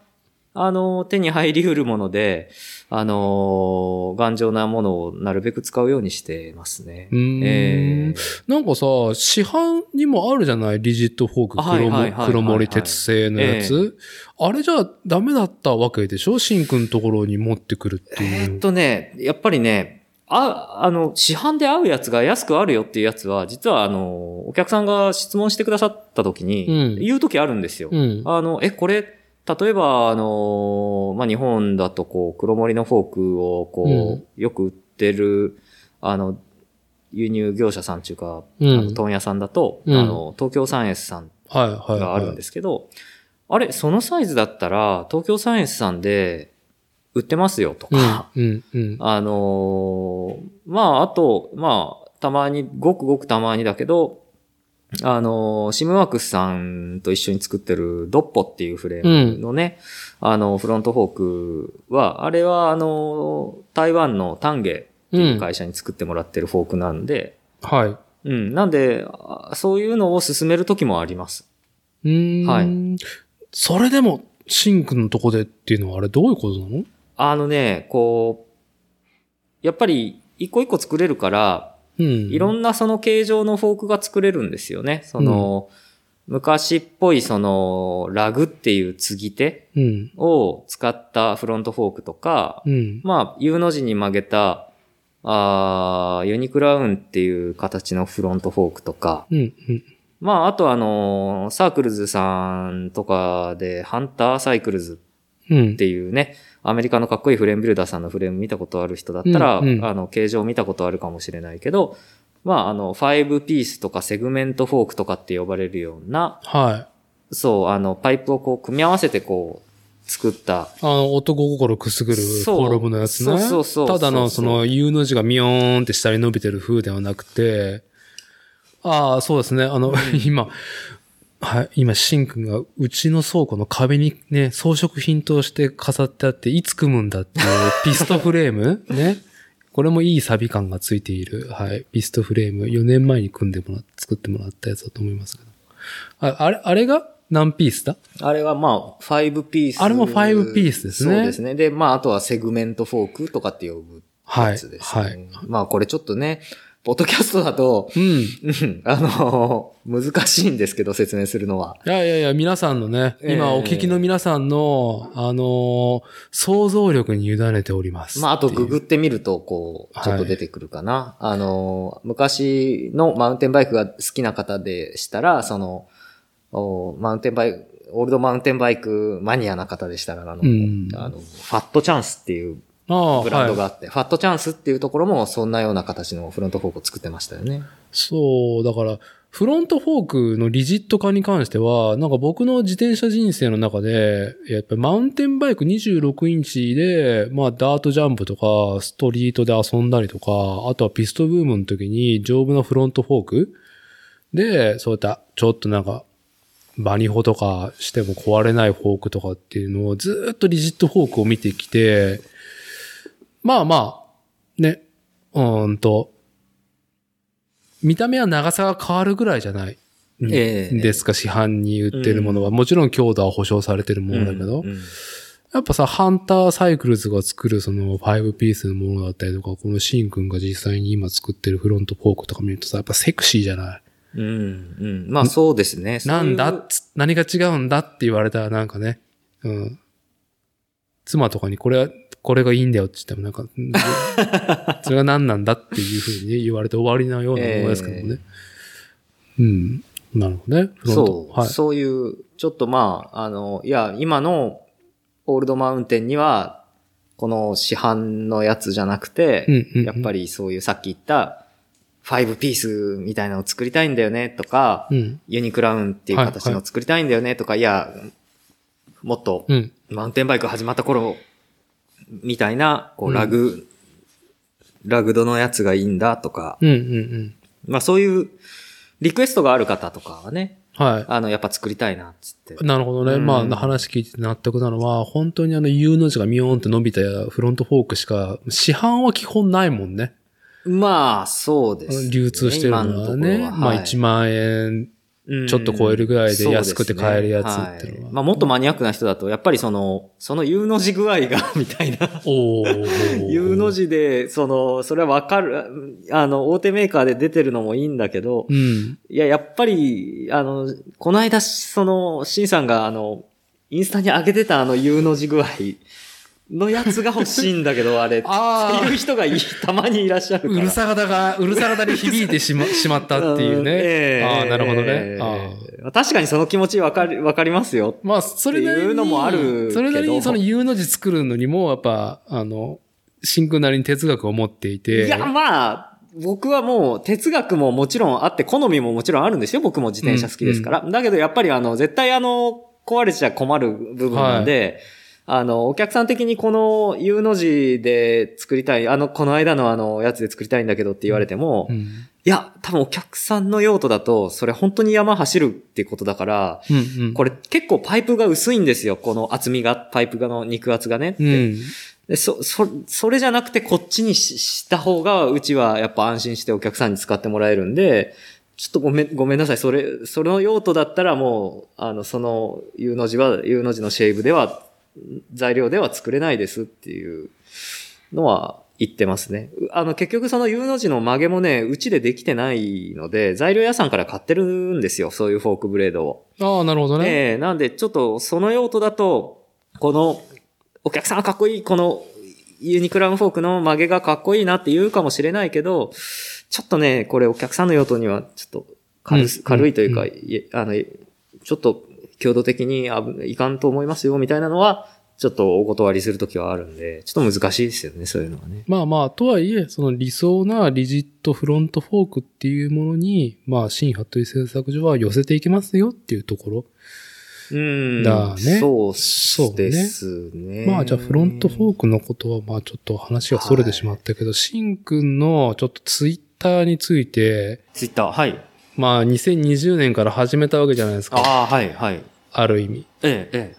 あの、手に入り得るもので、あの、頑丈なものをなるべく使うようにしてますねええなんかさ、市販にもあるじゃない？リジットフォークはい黒もはいはい森鉄製のやつ。あれじゃダメだったわけでしょ？シンくんのところに持ってくるっていう。えーっとね、やっぱりね、あ、あの、市販で合うやつが安くあるよっていうやつは、実はあの、お客さんが質問してくださった時に、うん言う時あるんですよ。うん。あの、え、これ、例えば、あの、まあ、日本だとこう、黒森のフォークをこう、よく売ってる、あの、輸入業者さんっていうか、うんあの問屋さんだと、うんあの、東京サイエンスさんはいはい、はい。があるんですけど、あれ、そのサイズだったら、東京サイエンスさんで売ってますよとか、うん、うん、うん。あのーまあ、あと、まあ、たまに、ごくごくたまにだけど、あのーシムワークスさんと一緒に作ってるドッポっていうフレームのね、あの、フロントフォークは、あれは、あのー台湾のタンゲっていう会社に作ってもらってるフォークなんで、はい。うん。なんで、あそういうのを進める時もあります。うーん。はいそれでも、シンクのとこでっていうのはあれどういうことなの？あのね、こう、やっぱり一個一個作れるから、うん。いろんなその形状のフォークが作れるんですよね。その、昔っぽいその、ラグっていう継ぎ手うん。を使ったフロントフォークとか、うん。まあ、U の字に曲げた、あーユニクラウンっていう形のフロントフォークとか、うん。うん。まあ、あとあの、サークルズさんとかで、ハンターサイクルズうん。っていうね、アメリカのかっこいいフレームビルダーさんのフレーム見たことある人だったら、うんうんあの、形状見たことあるかもしれないけど、まあ、あの、5ピースとかセグメントフォークとかって呼ばれるような、はい。そう、あの、パイプをこう、組み合わせてこう、作った、あの、男心くすぐるフォルムのやつね。そうそうそうただの、その、U の字がミヨーンって下に伸びてる風ではなくて、ああ、そうですね。あの、今、はい、今、シンくんがうちの倉庫の壁にね、装飾品として飾ってあって、いつ組むんだっていうピストフレーム？ね。これもいいサビ感がついている、はい、ピストフレーム。4年前に組んでもらっ作ってもらったやつだと思いますけど。ああれ、あれが何ピースだ？あれはまあ、5ピース。あれも5ピースですねそうですね。で、まあ、あとはセグメントフォークとかって呼ぶはい。やつですね。はい。まあ、これちょっとね、ポッドキャストだと、うん。うんあの、難しいんですけど、説明するのは。いやいやいや、皆さんのね、ええ今お聞きの皆さんの、あのー想像力に委ねております。まあ、あとググってみると、こう、はいちょっと出てくるかな。あの、昔のマウンテンバイクが好きな方でしたら、その、おマウンテンバイク、オールドマウンテンバイクマニアな方でしたら、あの、うんあのファットチャンスっていうブランドがはいあって、ファットチャンスっていうところもそんなような形のフロントフォークを作ってましたよね。そう、だから、フロントフォークのリジット化に関しては、なんか僕の自転車人生の中で、やっぱりマウンテンバイク26インチで、まあダートジャンプとか、ストリートで遊んだりとか、あとはピストブームの時に丈夫なフロントフォークで、そういったちょっとなんか、バニホとかしても壊れないフォークとかっていうのをずーっとリジットフォークを見てきて、まあまあ、ね、うーんと、見た目は長さが変わるぐらいじゃない。うんええですか、市販に売ってるものは。もちろん強度は保証されてるものだけど、うんうんやっぱさ、ハンターサイクルズが作るその5ピースのものだったりとか、このシンくんが実際に今作ってるフロントフォークとか見るとさ、やっぱセクシーじゃない？うん、うん。まあそうですね。なんだ？何が違うんだって言われたらなんかね、うん。妻とかにこれは、これがいいんだよって言ってもなんか、う んそれが何なんだっていうふうにね言われて終わりなようなものですけどもね。うん。なるほどね。そう、はい。そういう、ちょっとまあ、あの、いや、今のオールドマウンテンには、この市販のやつじゃなくて、うんうんうんやっぱりそういうさっき言った、5ピースみたいなのを作りたいんだよねとか、うん。ユニクラウンっていう形のを作りたいんだよねとか、いや、もっと、うん。マウンテンバイク始まった頃、みたいな、こう、うんラグ、ラグドのやつがいいんだとか、うんうんうん。まあそういうリクエストがある方とかはね、はい。あの、やっぱ作りたいな、つって。なるほどね。うんまあ、話聞いて納得なのは、本当にあの U の字がミヨーンって伸びたフロントフォークしか、市販は基本ないもんね。まあ、そうです、ね。流通してるのはね。まあ、1万円ちょっと超えるぐらいで安くて買えるやつっていうのは。ね。はい。まあ、もっとマニアックな人だと、やっぱりその、その U の字具合が、みたいな。U の字で、その、それはわかる、あの、大手メーカーで出てるのもいいんだけど、うん。いや、やっぱり、あの、この間、その、シンさんが、あの、インスタに上げてたあの U の字具合のやつが欲しいんだけど、あれ。あーっていう人がいたまにいらっしゃるから。うるさ型が、うるさ型に響いてしま、しまったっていうね。ええああ、なるほどね。ええああ確かにその気持ちわかり、わかりますよ。まあ、それなりに。いうのもあるそれなりにその U の字作るのにも、やっぱ、あの、真空なりに哲学を持っていて。いや、まあ、僕はもう哲学ももちろんあって、好みももちろんあるんですよ。僕も自転車好きですから。だけどやっぱりあの、絶対あの、壊れちゃ困る部分なんで、あの、お客さん的にこの U の字で作りたい、あの、この間のあの、やつで作りたいんだけどって言われても、いうん。や、多分お客さんの用途だと、それ本当に山走るってことだから、うんうん。これ結構パイプが薄いんですよ。この厚みが、パイプがの肉厚がね。うん。で、そ、そ、それじゃなくてこっちにしした方が、うちはやっぱ安心してお客さんに使ってもらえるんで、ちょっとごめん、ごめんなさい。それ、その用途だったらもう、あの、その U の字は、U の字のシェイブでは、材料では作れないですっていうのは言ってますね。うあの、結局その U の字の曲げもね、うちでできてないので、材料屋さんから買ってるんですよ。そういうフォークブレードを。ああ、なるほどね。ええなんで、ちょっと、その用途だと、この、お客さんはかっこいい、この、ユニクラウンフォークの曲げがかっこいいなって言うかもしれないけど、ちょっとね、これお客さんの用途には、ちょっと軽す、うん軽いというか、うんあの、ちょっと、強度的にいかんと思いますよ、みたいなのは、ちょっとお断りするときはあるんで、ちょっと難しいですよね、そういうのはね。まあまあ、とはいえ、その理想なリジットフロントフォークっていうものに、まあ、新服部製作所は寄せていきますよっていうところ。うん。だねそうそうねですね。まあ、じゃあフロントフォークのことは、まあちょっと話が逸れてしまったけど、シンくんのちょっとツイッターについて、ツイッター、はい。まあ2020年から始めたわけじゃないですか。ああ、はい、はい。ある意味。ええ、え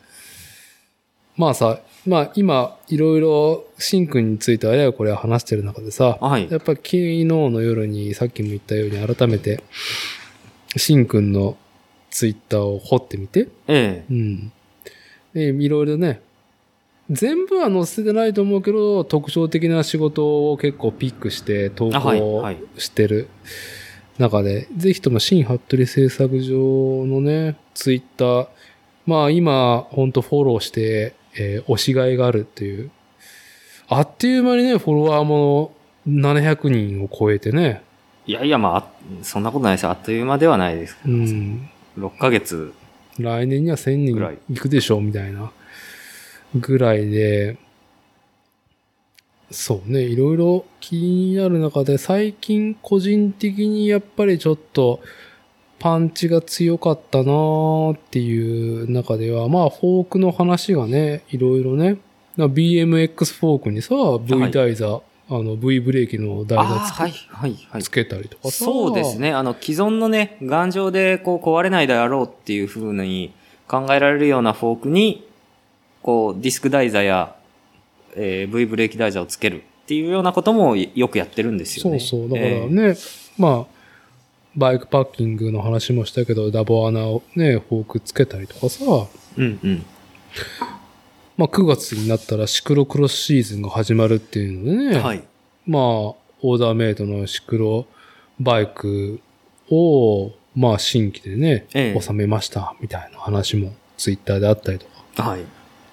まあさ、まあ今、いろいろ、シンくんについてあれやこれは話してる中でさえ。、はいや。っぱ昨日の夜にさっきも言ったように改めて、シンくんのツイッターを掘ってみて、ええ。うん。で、いろいろね、全部は載せてないと思うけど、特徴的な仕事を結構ピックして投あはい稿はいしてる中で、ぜひとも新服部製作所のね、ツイッター、まあ今、ほんとフォローして、えー推しがいがあるっていう。あっという間にね、フォロワーも700人を超えてね、いやいや、まああ、そんなことないですよ。あっという間ではないですけうど。ん。6ヶ月。来年には1000ぐらい人行くでしょうみたいなぐらいで、そうね、いろいろ気になる中で、最近個人的にやっぱりちょっとパンチが強かったなーっていう中では、まあフォークの話がね、いろいろね、な BMX フォークにさ、V 台座、あの V ブレーキの台座つ,、はい、はい、はい。つけたりとかさ。そうです。ね。あの、既存のね、頑丈でこう壊れないであろうっていう風に考えられるようなフォークに、こう、ディスク台座や、えー V ブレーキ台座をつけるっていうようなこともよくやってるんですよね。そうそう。だからえーね、まあ、バイクパッキングの話もしたけど、ダボ穴をね、フォークつけたりとかさ、うんうん。まあ9月になったらシクロクロスシーズンが始まるっていうのでね、はい。まあ、オーダーメイドのシクロバイクを、まあ新規でね、ええ収めました、みたいな話もツイッターであったりとか。はい。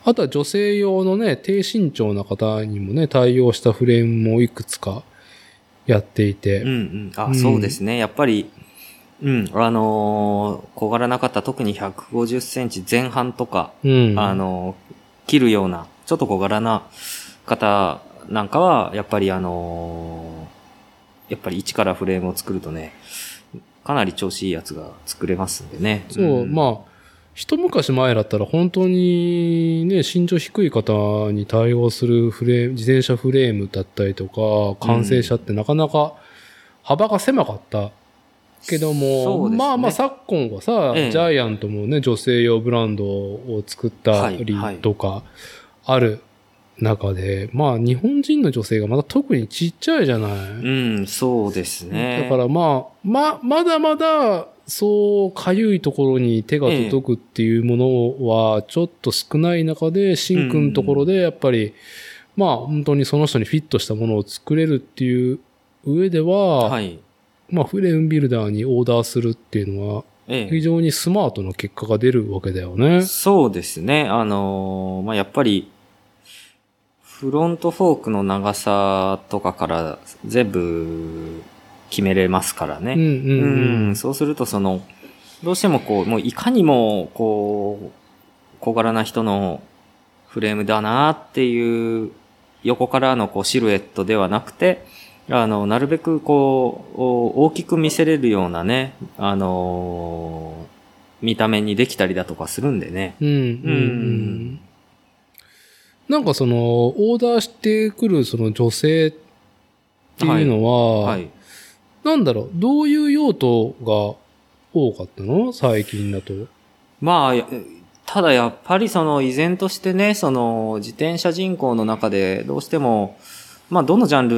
あとは女性用のね、低身長な方にもね、対応したフレームもいくつかやっていて、うんうん。あ、うんそうですね。やっぱり、うん、あのー小柄な方、特に150センチ前半とか、うん。あのー切るような、ちょっと小柄な方なんかは、やっぱりあのーやっぱり一からフレームを作るとね、かなり調子いいやつが作れますんでね。そう、んまあ、一昔前だったら本当にね、身長低い方に対応するフレーム、自転車フレームだったりとか、完成車ってなかなか幅が狭かった。けども、ね。まあまあ昨今はさ、ええ。ジャイアントもね、女性用ブランドを作ったりとか、ある中で、まあ日本人の女性がまだ特にちっちゃいじゃない。うん、そうですね。だからまあ、ま、まだまだ、そう、かゆいところに手が届くっていうものは、ちょっと少ない中で、シンくんのところで、やっぱり、まあ、本当にその人にフィットしたものを作れるっていう上では、はい。まあ、フレームビルダーにオーダーするっていうのは、ええ非常にスマートな結果が出るわけだよね。そうですね。あのーまあ、やっぱり、フロントフォークの長さとかから全部決めれますからね。うんうんうん。そうするとその、どうしてもこう、もういかにもこう、小柄な人のフレームだなっていう横からのこうシルエットではなくて、あの、なるべくこう、お大きく見せれるようなね、あのー見た目にできたりだとかするんでね。うんうん。なんかその、オーダーしてくるその女性っていうのは、はい。なんだろう、どういう用途が多かったの？最近だと。まあ、ただやっぱりその依然としてね、その自転車人口の中でどうしても、まあどのジャン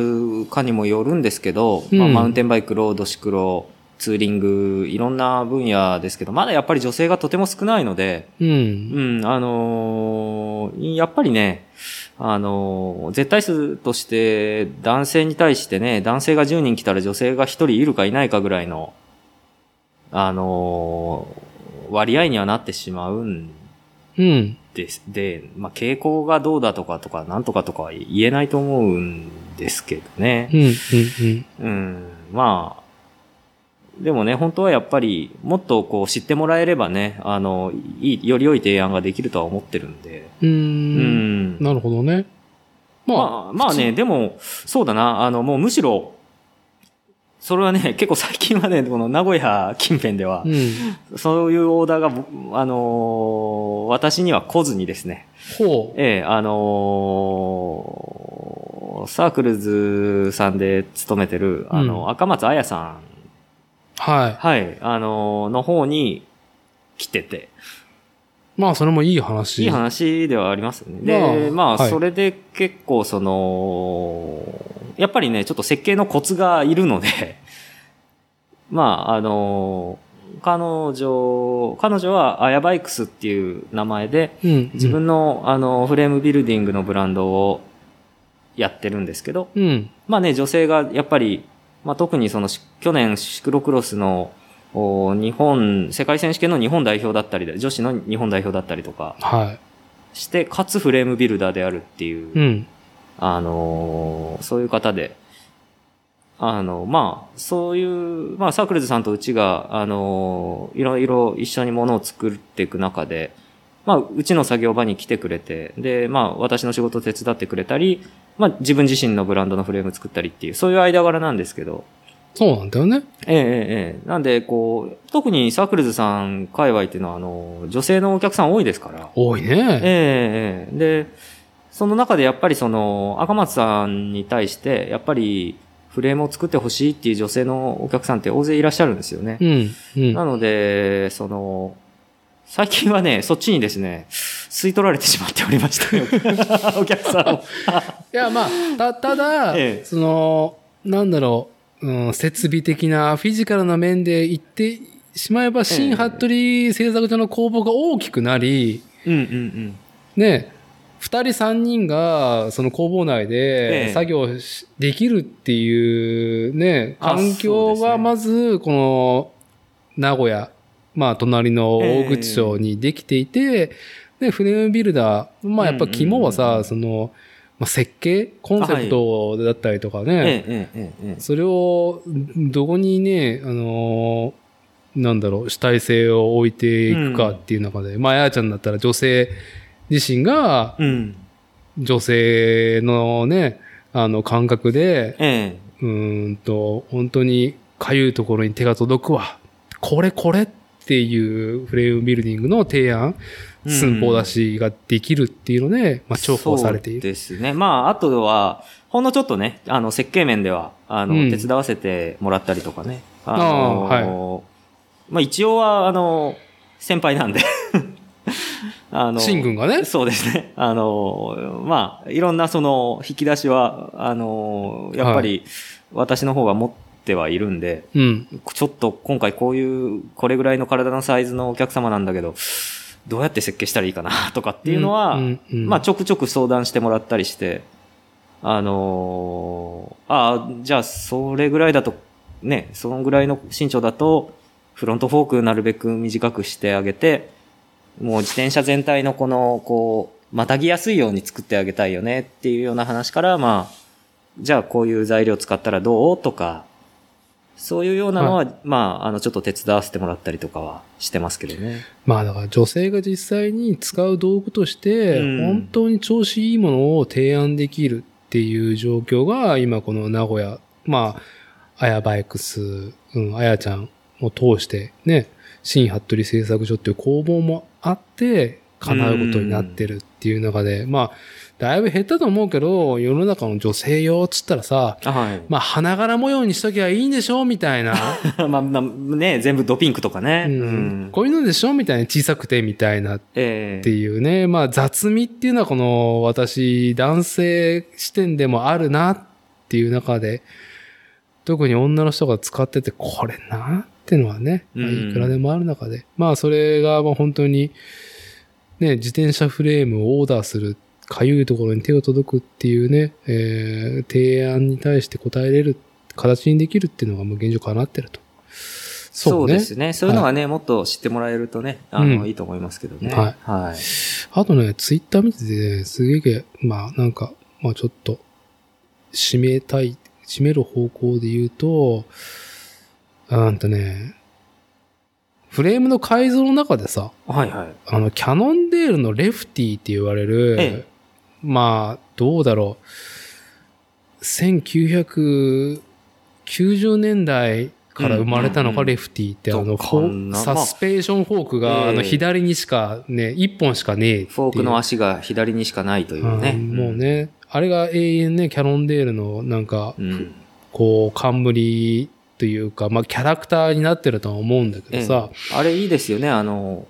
ルかにもよるんですけど、うんまあマウンテンバイク、ロード、シクロ、ツーリング、いろんな分野ですけど、まだやっぱり女性がとても少ないので、うん。うん、あのーやっぱりね、あのー絶対数として男性に対してね、男性が10人来たら女性が1人いるかいないかぐらいの、あのー割合にはなってしまうんうん。です。で、まあ、傾向がどうだとかとか、なんとかとかは言えないと思うんですけどねう。ん。うん。うん、まあ、でもね、本当はやっぱり、もっとこう知ってもらえればね、あの、いい、より良い提案ができるとは思ってるんで。うん。う。うんん。なるほどね。まあ、まあ、まあね、でも、そうだな、あの、もうむしろ、それはね、結構最近はね、この名古屋近辺ではう、ん。そういうオーダーがぼ、あのー私には来ずにですね、ほう。ええ、あのーサークルズさんで勤めてる、あの、うん赤松彩さん、ははい、あのーの方に来てて、い。まあ、それもいい話。いい話ではありますよね。で、まあ、まあはいそれで結構その、やっぱりね、ちょっと設計のコツがいるので、まあ、あの、彼女、彼女はアヤバイクスっていう名前で、うん。自分の、あの、フレームビルディングのブランドをやってるんですけど、うん。まあね、女性がやっぱり、まあ特にそのし去年シクロクロスのお日本、世界選手権の日本代表だったりで、女子の日本代表だったりとかはして、かつフレームビルダーであるっていう、い。うん。あのーそういう方で、あの、まあ、そういう、まあ、サークルズさんとうちが、あのーいろいろ一緒にものを作っていく中で、まあ、うちの作業場に来てくれて、で、まあ、私の仕事を手伝ってくれたり、まあ、自分自身のブランドのフレーム作ったりっていう、そういう間柄なんですけど、そうなんだよね。ええええええなんで、こう、特にサークルズさん界隈っていうのは、あの、女性のお客さん多いですから、多いええね。ええで、その中でやっぱりその、赤松さんに対して、やっぱりフレームを作ってほしいっていう女性のお客さんって大勢いらっしゃるんですよね。うん。うん。なので、その、最近はね、そっちにですね、吸い取られてしまっておりましたよ。お客さんを。いや、まあ、た、ただ、ええその、なんだろう、うん、設備的な、フィジカルな面で言ってしまえば、新服部製作所の工房が大きくなり、うんうんうん。ね、二人三人が、その工房内えでえ作業しできるっていうね、あ環境がまず、この、名古屋、まあ、隣の大口町にできていて、で、フレビルダー、まあやっぱ肝はさ、その、まあ、設計コンセプトだったりとかね、それをどこにね、あのー、なんだろう、主体性を置いていくかっていう中で、うん、まあ、やあちゃんだったら女性自身が、女性のね、あの感覚で、うん、んと、本当にかゆいところに手が届くわ。これこれっていうフレームビルディングの提案、うん寸法出しができるっていうので、まあ、重宝されていそうる。ですね。まあ、あとは、ほんのちょっとね、あの、設計面では、あの、うん手伝わせてもらったりとかね。ああのまあ、一応は、あの、先輩なんで。あの、シン君がね？そうですね。あの、まあ、いろんなその、引き出しは、あの、やっぱり、私の方が持ってはいるんで、うん。ちょっと今回こういう、これぐらいの体のサイズのお客様なんだけど、どうやって設計したらいいかな とかっていうのは、うんうんうんまあちょくちょく相談してもらったりして、あのーああ、じゃあそれぐらいだと、ね、そのぐらいの身長だと、フロントフォークなるべく短くしてあげて、もう自転車全体のこの、こう、またぎやすいように作ってあげたいよねっていうような話から、まあ、じゃあこういう材料使ったらどうとか、そういうようなのは、まあ、あの、ちょっと手伝わせてもらったりとかはしてますけどね。まあだから女性が実際に使う道具として、うん。本当に調子いいものを提案できるっていう状況が今この名古屋、まあ、あやバイクス、うん、あやちゃんを通してね、新服部製作所っていう工房もあって、叶うことになってるっっていう中で、まあ、だいぶ減ったと思うけど、世の中の女性用っつったらさ、はい。まあ、花柄模様にしときゃいいんでしょみたいな。まあ、まあ、ね、全部ドピンクとかね。ううんん。こういうのでしょみたいな小さくてみたいなっええていうね。まあ雑味っていうのはこの私男性視点でもあるなっていう中で、特に女の人が使っててこれなってのはね、まあうんいくらでもある中で。まあそれがまあ本当にね、自転車フレームをオーダーするかゆいところに手を届くっていうね、えー提案に対して答えれる形にできるっていうのがもう現状叶ってると。そうですね。そういうのがね、もっと知ってもらえるとね、あの、うんいいと思いますけどね。はいはい。あとね、ツイッター見てて、ね、すげえ、まあなんか、まあちょっと、締めたい、締める方向で言うと、うんとね、フレームの改造の中でさ、はいはい。あの、キャノンデールのレフティって言われる、ええまあ、どうだろう、1990年代から生まれたのがうんレフティって、あの、サスペーションフォークが、まああの、ええ左にしかね、一本しかねえ。フォークの足が左にしかないというね。うんもうね、あれが永遠ね、キャノンデールのなんか、うん。こう、冠というか、まあ、キャラクターになってるとは思うんだけどさ、ええあれいいですよね。あの、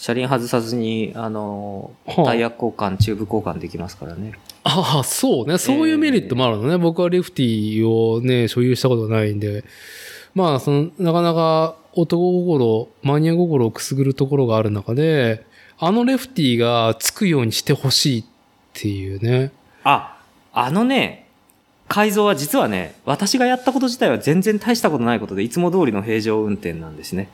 車輪外さずに、あの、はあタイヤ交換、チューブ交換できますからね。ああ、そうね。そういうメリットもあるのね。僕はレフティをね、所有したことないんで。まあ、その、なかなか男心、マニア心をくすぐるところがある中で、あのレフティがつくようにしてほしいっていうね。あ、あのね、改造は実はね、私がやったこと自体は全然大したことないことで、いつも通りの平常運転なんですね。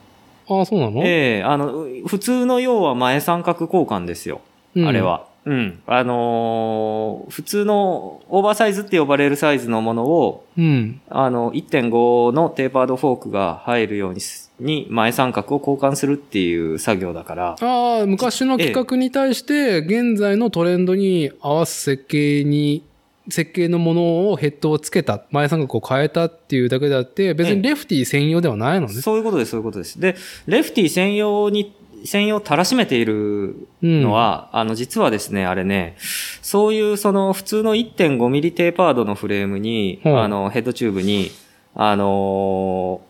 ああ、そうなの、ええあの、普通の要は前三角交換ですよ。うんあれ。は。うん。あのー普通のオーバーサイズって呼ばれるサイズのものを、うん。あの、1.5のテーパードフォークが入るようにす、に前三角を交換するっていう作業だから、ああ、昔の規格に対して、現在のトレンドに合わす設計に、設計のものをヘッドをつけた、前三角を変えたっていうだけであって、別にレフティ専用ではないのね。そういうことです、そういうことです。で、レフティ専用に、専用をたらしめているうんのは、あの、実はですね、あれね、そういうその普通の1.5ミリテーパードのフレームに、はいあの、ヘッドチューブに、あのー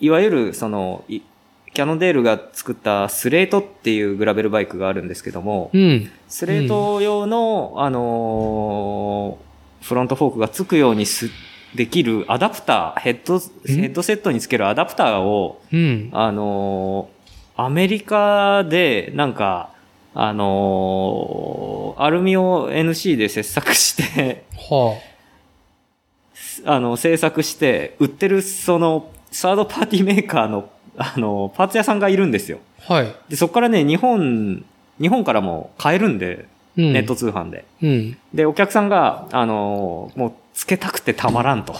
いわゆるその、いキャノンデールが作ったスレートっていうグラベルバイクがあるんですけども、うん。スレート用の、あのーフロントフォークがつくようにす、できるアダプター、ヘッド、ヘッドセットにつけるアダプターを、うん。あのーアメリカで、なんか、あのーアルミを NC で切削して、はあ の、製作して、売ってる、その、サードパーティーメーカーの、あの、パーツ屋さんがいるんですよ。あ。はい。で、そこからね、日本、日本からも買えるんで、うん。ネット通販で。うん。で、お客さんが、あのーもう、つけたくてたまらんと。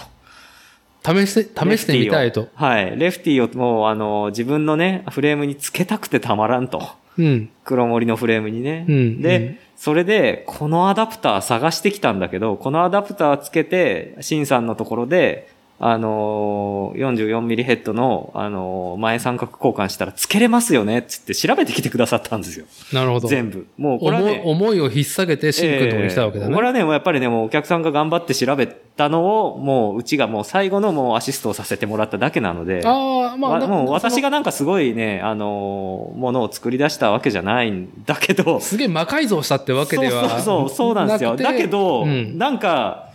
試して、試してみたいと。はい。レフティをもう、あのー自分のね、フレームにつけたくてたまらんと。うん。黒森のフレームにね。うんで、うんそれで、このアダプター探してきたんだけど、このアダプターつけて、シンさんのところで、あのー、44ミリヘッドの、あのー前三角交換したらつけれますよねっつって調べてきてくださったんですよ。なるほど。全部。もうこれは思いね、思いを引っ提げてシンくんのところに来たわけだね。ええこれはね、やっぱりね、もうお客さんが頑張って調べたのを、もううちがもう最後のもうアシストをさせてもらっただけなので、ああ、まあ、もう私そがなんかすごいね、あのーものを作り出したわけじゃないんだけどの、すげえ魔改造したってわけではそうそうそう、そうなんですよ。だけど、うんなんか、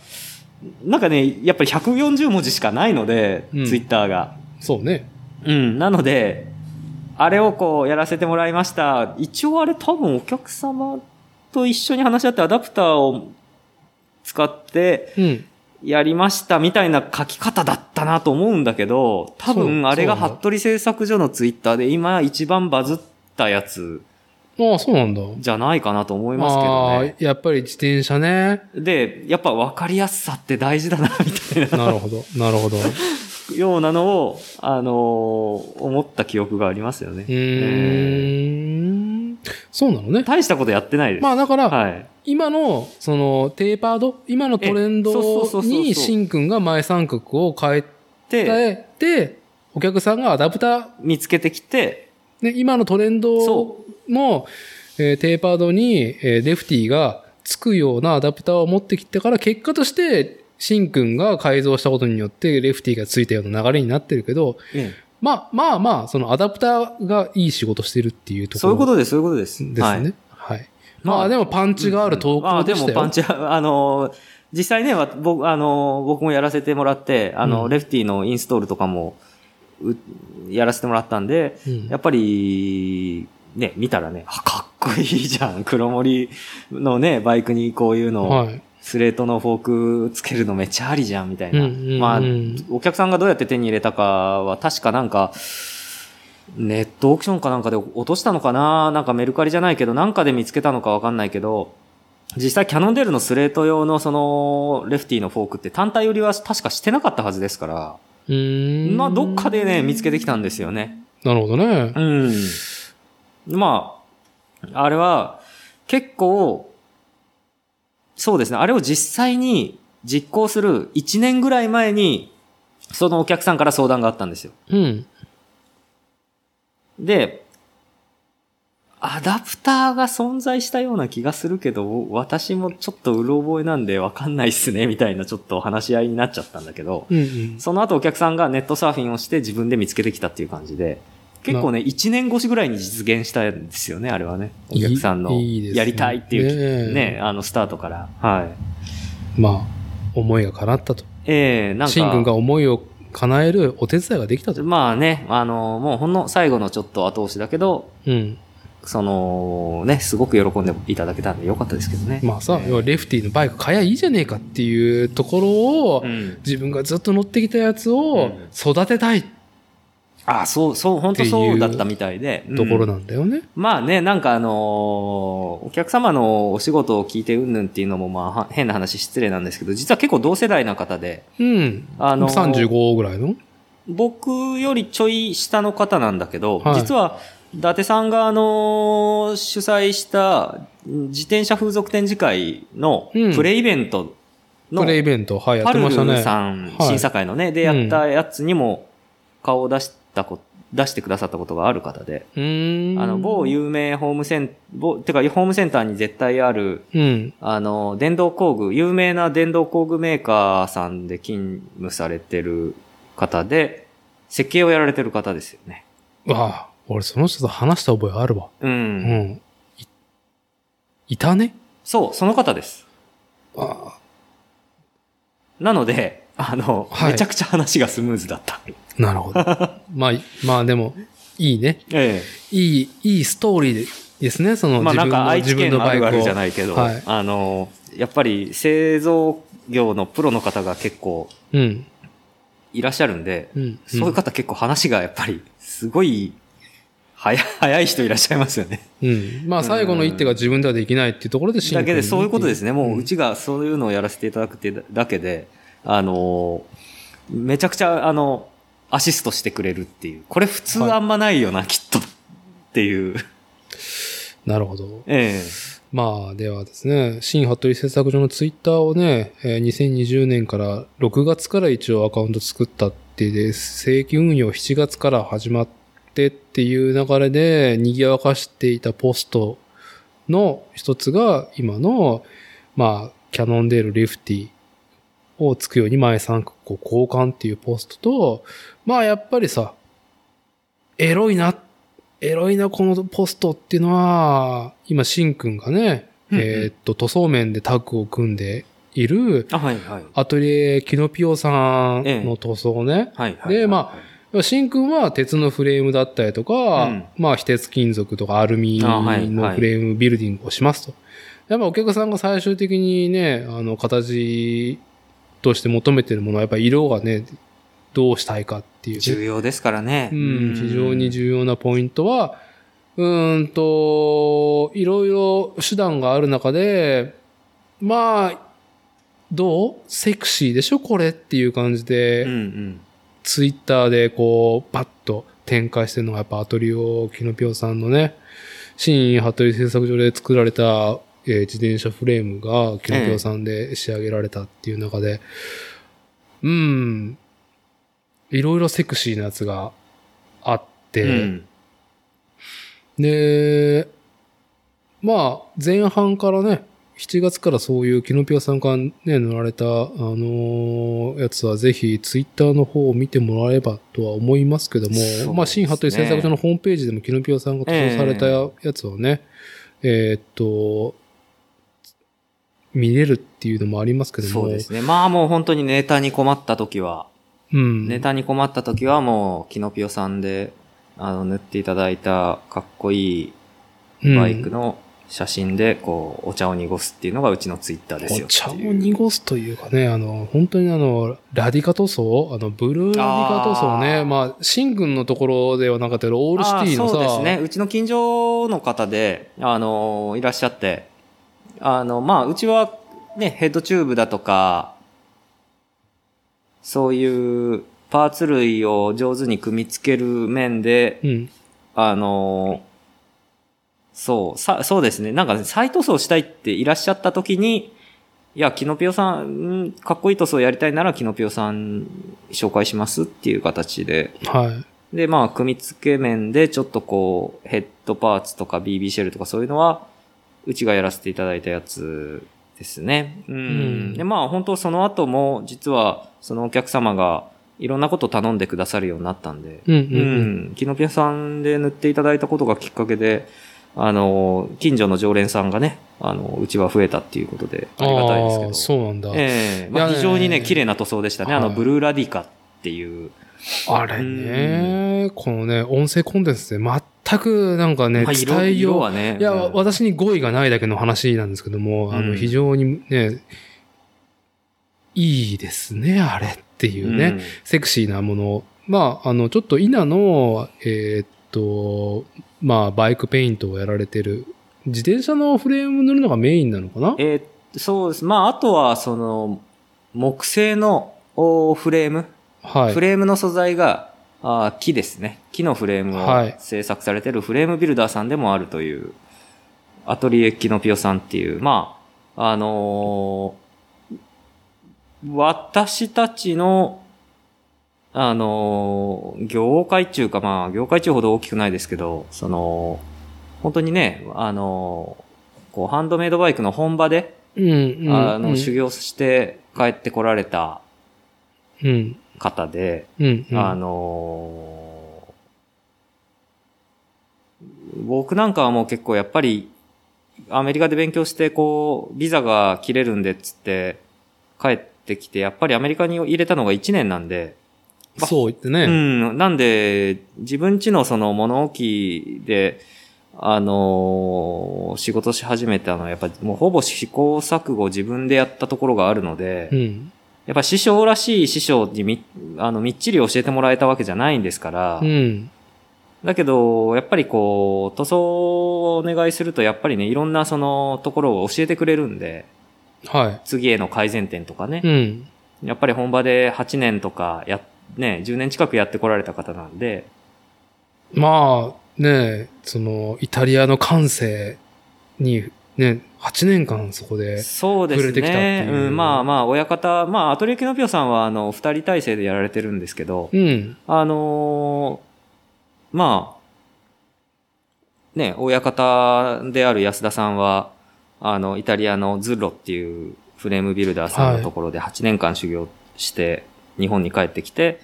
なんかね、やっぱり140文字しかないので、うんツイッターが。そうね。うん、なので、あれをこうやらせてもらいました。一応あれ多分お客様と一緒に話し合ってアダプターを使ってうん。やりましたみたいな書き方だったなと思うんだけど、多分あれが服部製作所のツイッターで今一番バズったやつああ、そうなんだ。じゃないかなと思いますけどああね。やっぱり自転車ね。で、やっぱ分かりやすさって大事だな、みたいななるほど。なるほど。う ようなのを、あのー思った記憶がありますよね。ーん。そうなのね。大したことやってないです。まあだから、はい。今の、その、テーパード、今のトレンドに、シンくんが前三角を変えで、て、お客さんがアダプター、見つけてきて、ね、今のトレンドその、えーテーパードに、えーレフティがつくようなアダプターを持ってきてから、結果として、シンくんが改造したことによって、レフティがついたような流れになってるけど、ええまあまあまあ、そのアダプターがいい仕事してるっていうところそういうことです、そういうことです。ですね。はいはい。まあまあでもパンチがある投まあで稿でしたよ。もパンチは、あの、実際ね、わ僕、あの、僕もやらせてもらって、あの、うんレフティのインストールとかも、うやらせてもらったんで、うんやっぱり、ね、見たらね、あ、かっこいいじゃん。黒森のね、バイクにこういうの、はい。スレートのフォークつけるのめっちゃありじゃん、みたいな。まあ、お客さんがどうやって手に入れたかは、確かなんか、ネットオークションかなんかで落としたのかな？なんかメルカリじゃないけど、なんかで見つけたのかわかんないけど、実際キャノンデールのスレート用のその、レフティのフォークって単体売りは確かしてなかったはずですから、うーん。まあ、どっかでね、見つけてきたんですよね。なるほどね。うん。まあ、あれは、結構、そうですね、あれを実際に実行する1年ぐらい前に、そのお客さんから相談があったんですよ。うん。で、アダプターが存在したような気がするけど、私もちょっとうろ覚えなんでわかんないっすね、みたいなちょっと話し合いになっちゃったんだけど、うんうん。その後お客さんがネットサーフィンをして自分で見つけてきたっていう感じで、結構ね、1年越しぐらいに実現したんですよね、あれはね。お客さんのやりたいっていう、ねえね、あの、スタートから。はい。まあ、思いが叶ったと。ええなんか。シン君が思いを叶えるお手伝いができたと。まあね、あの、もうほんの最後のちょっと後押しだけど、うん。その、ね、すごく喜んでいただけたんでよかったですけどね。まあさ、ええ要はレフティのバイク買えばいいじゃねえかっていうところを、うん。自分がずっと乗ってきたやつを育てたいあそう、そう、本当そうだったみたいで。ところななんだよね。まあね、なんかあのーお客様のお仕事を聞いてうんぬんっていうのもまあは変な話失礼なんですけど、実は結構同世代な方で、うん。あのー35ぐらいの？僕よりちょい下の方なんだけど、はい実は伊達さんがあのー主催した自転車風俗展示会のうんプレイベントの、プレイベント、はい、やってましたね。さん、はい審査会のね、でやったやつにも顔を出したこ、出してくださったことがある方で。あの、某有名ホームセン、某、てか、ホームセンターに絶対ある、うん。あの、電動工具、有名な電動工具メーカーさんで勤務されてる方で、設計をやられてる方ですよね。わあ、俺その人と話した覚えあるわ。うん。うん。いいたね？そう、その方です。あなので、あの、はいめちゃくちゃ話がスムーズだった。あ、なるほど。まあ、まあでも、いいね。えいい、いいストーリーでですね、そえ。のまあなんか愛知県のあるあるじゃい。ないけど、はいあの、やっぱり製造業のプロの方が結構うん。いらっしゃるんで、うん。そういう方結構話がやっぱり、すごい、早い、早い人いらっしゃいますよね。うん。まあ最後の一手が自分ではできないっていうところでシンプルにだけでそういうことですね。もう、んうちがそういうのをやらせていただくってだけで、あの、めちゃくちゃ、あの、アシストしてくれるっていう。これ普通あんまないよな、きっと。っていう。なるほど。えまあ、ではですね、新服部製作所のツイッターをね、えー2020年から6月から一応アカウント作ったってで、正規運用7月から始まってっていう流れで賑やかしていたポストの一つが今の、まあ、キャノンデールリフティをつくように前三角こう交換っていうポストと、まあやっぱりさ、エロいな、エロいなこのポストっていうのは、今、シンくんがね、うんうんえーっと、塗装面でタッグを組んでいる、えあ、はい、はい。アトリエキノピオさんの塗装ね。はい、はい。でまシンくんは鉄のフレームだったりとか、うんまあ、非鉄金属とかアルミのフレームビルディングをしますと。やっぱお客さんが最終的にね、あの、形として求めてるものはやっぱり色がね、どうしたいかっていうね、重要ですからね。うん、非常に重要なポイントは、うーんと、いろいろ手段がある中で、まあ、どう？セクシーでしょ？これっていう感じで、うんうん。ツイッターでこう、パッと展開してるのがやっぱアトリオキノピオさんのね、新服部製作所で作られた、えー自転車フレームがキノピオさんで仕上げられたっていう中で、うん、いろいろセクシーなやつがあって、うん。で、まあ、前半からね、7月からそういうキノピオさんがね、乗られた、あのーやつはぜひツイッターの方を見てもらえればとは思いますけども、ね。まあ、新服部製作所のホームページでもキノピオさんが塗装されたやつはね、えーっと、見れるっていうのもありますけども、そうですね。まあもう本当にネタに困った時は、うん。ネタに困った時はもう、キノピオさんで、あの、塗っていただいたかっこいいバイクの写真で、こう、お茶を濁すっていうのがうちのツイッターですよお茶を。濁すというかね、あの、本当にあの、ラディカ塗装？あの、ブルーラディカ塗装ね、あーまあ、新軍のところではなかったけど、オールシティのさ、そうですね。うちの近所の方で、あの、いらっしゃって、あの、まあ、うちはね、ヘッドチューブだとか、そういうパーツ類を上手に組み付ける面で、うん。あの、そう、さ、そうですね。なんかね、再塗装したいっていらっしゃった時に、いや、キノピオさん、んかっこいい塗装やりたいならキノピオさん紹介しますっていう形で、はい。で、まあ、組み付け面でちょっとこう、ヘッドパーツとか BB シェルとかそういうのは、うちがやらせていただいたやつですね。うん。うんで、まあ、本当その後も、実は、そのお客様が、いろんなこと頼んでくださるようになったんで、うんうんううん。ん。キノピオさんで塗っていただいたことがきっかけで、あの、近所の常連さんがね、あの、うちは増えたっていうことで、ありがたいですけど。そうなんだ。ええまあ、非常にね、綺麗な塗装でしたね。あの、はいブルーラディカっていう、あれね、このね、音声コンテンツで全くなんかね、まあ色伝えよう。色はね。いや、うん私に語彙がないだけの話なんですけども、あの、うん非常にね、いいですね、あれっていうね。うんセクシーなもの。まあ、あの、ちょっと稲の、えーっと、まあ、バイクペイントをやられてる、自転車のフレーム塗るのがメインなのかな？えーそうです。まあ、あとは、その、木製のおフレーム、はいフ。レームの素材が、あー木ですね。木のフレームをはい制作されてるフレームビルダーさんでもあるという、アトリエキノピオさんっていう、まあ、あのー私たちの、あのー業界中か、まあ、業界中ほど大きくないですけど、その、本当にね、あのーこう、ハンドメイドバイクの本場で、うん、うん。あの、うん修行して帰ってこられたうん。方で、うん。うんあのー僕なんかはもう結構やっぱり、アメリカで勉強して、こう、ビザが切れるんでっつって、帰ってきて、やっぱりアメリカに入れたのが1年なんで、そう言ってうね。ん、なんで、自分ちのその物置で、あのー仕事し始めたのは、やっぱもうほぼ試行錯誤自分でやったところがあるので、うん。やっぱ師匠らしい師匠にみ、あの、みっちり教えてもらえたわけじゃないんですから、うん。だけど、やっぱりこう、塗装をお願いすると、やっぱりね、いろんなそのところを教えてくれるんで、は次への改善点とかねい。、うん。やっぱり本場で8年とかや、ね、10年近くやってこられた方なんで、まあ、ね、その、イタリアの感性に、ね、8年間そこで、そうです触れてきたってね。いううん、まあまあ、親方、まあ、アトリエキノピオさんは、あの、二人体制でやられてるんですけど、うん。あのーまあ、ね、親方である安田さんは、あの、イタリアのズッロっていうフレームビルダーさんのところで8年間修行して、日本に帰ってきて、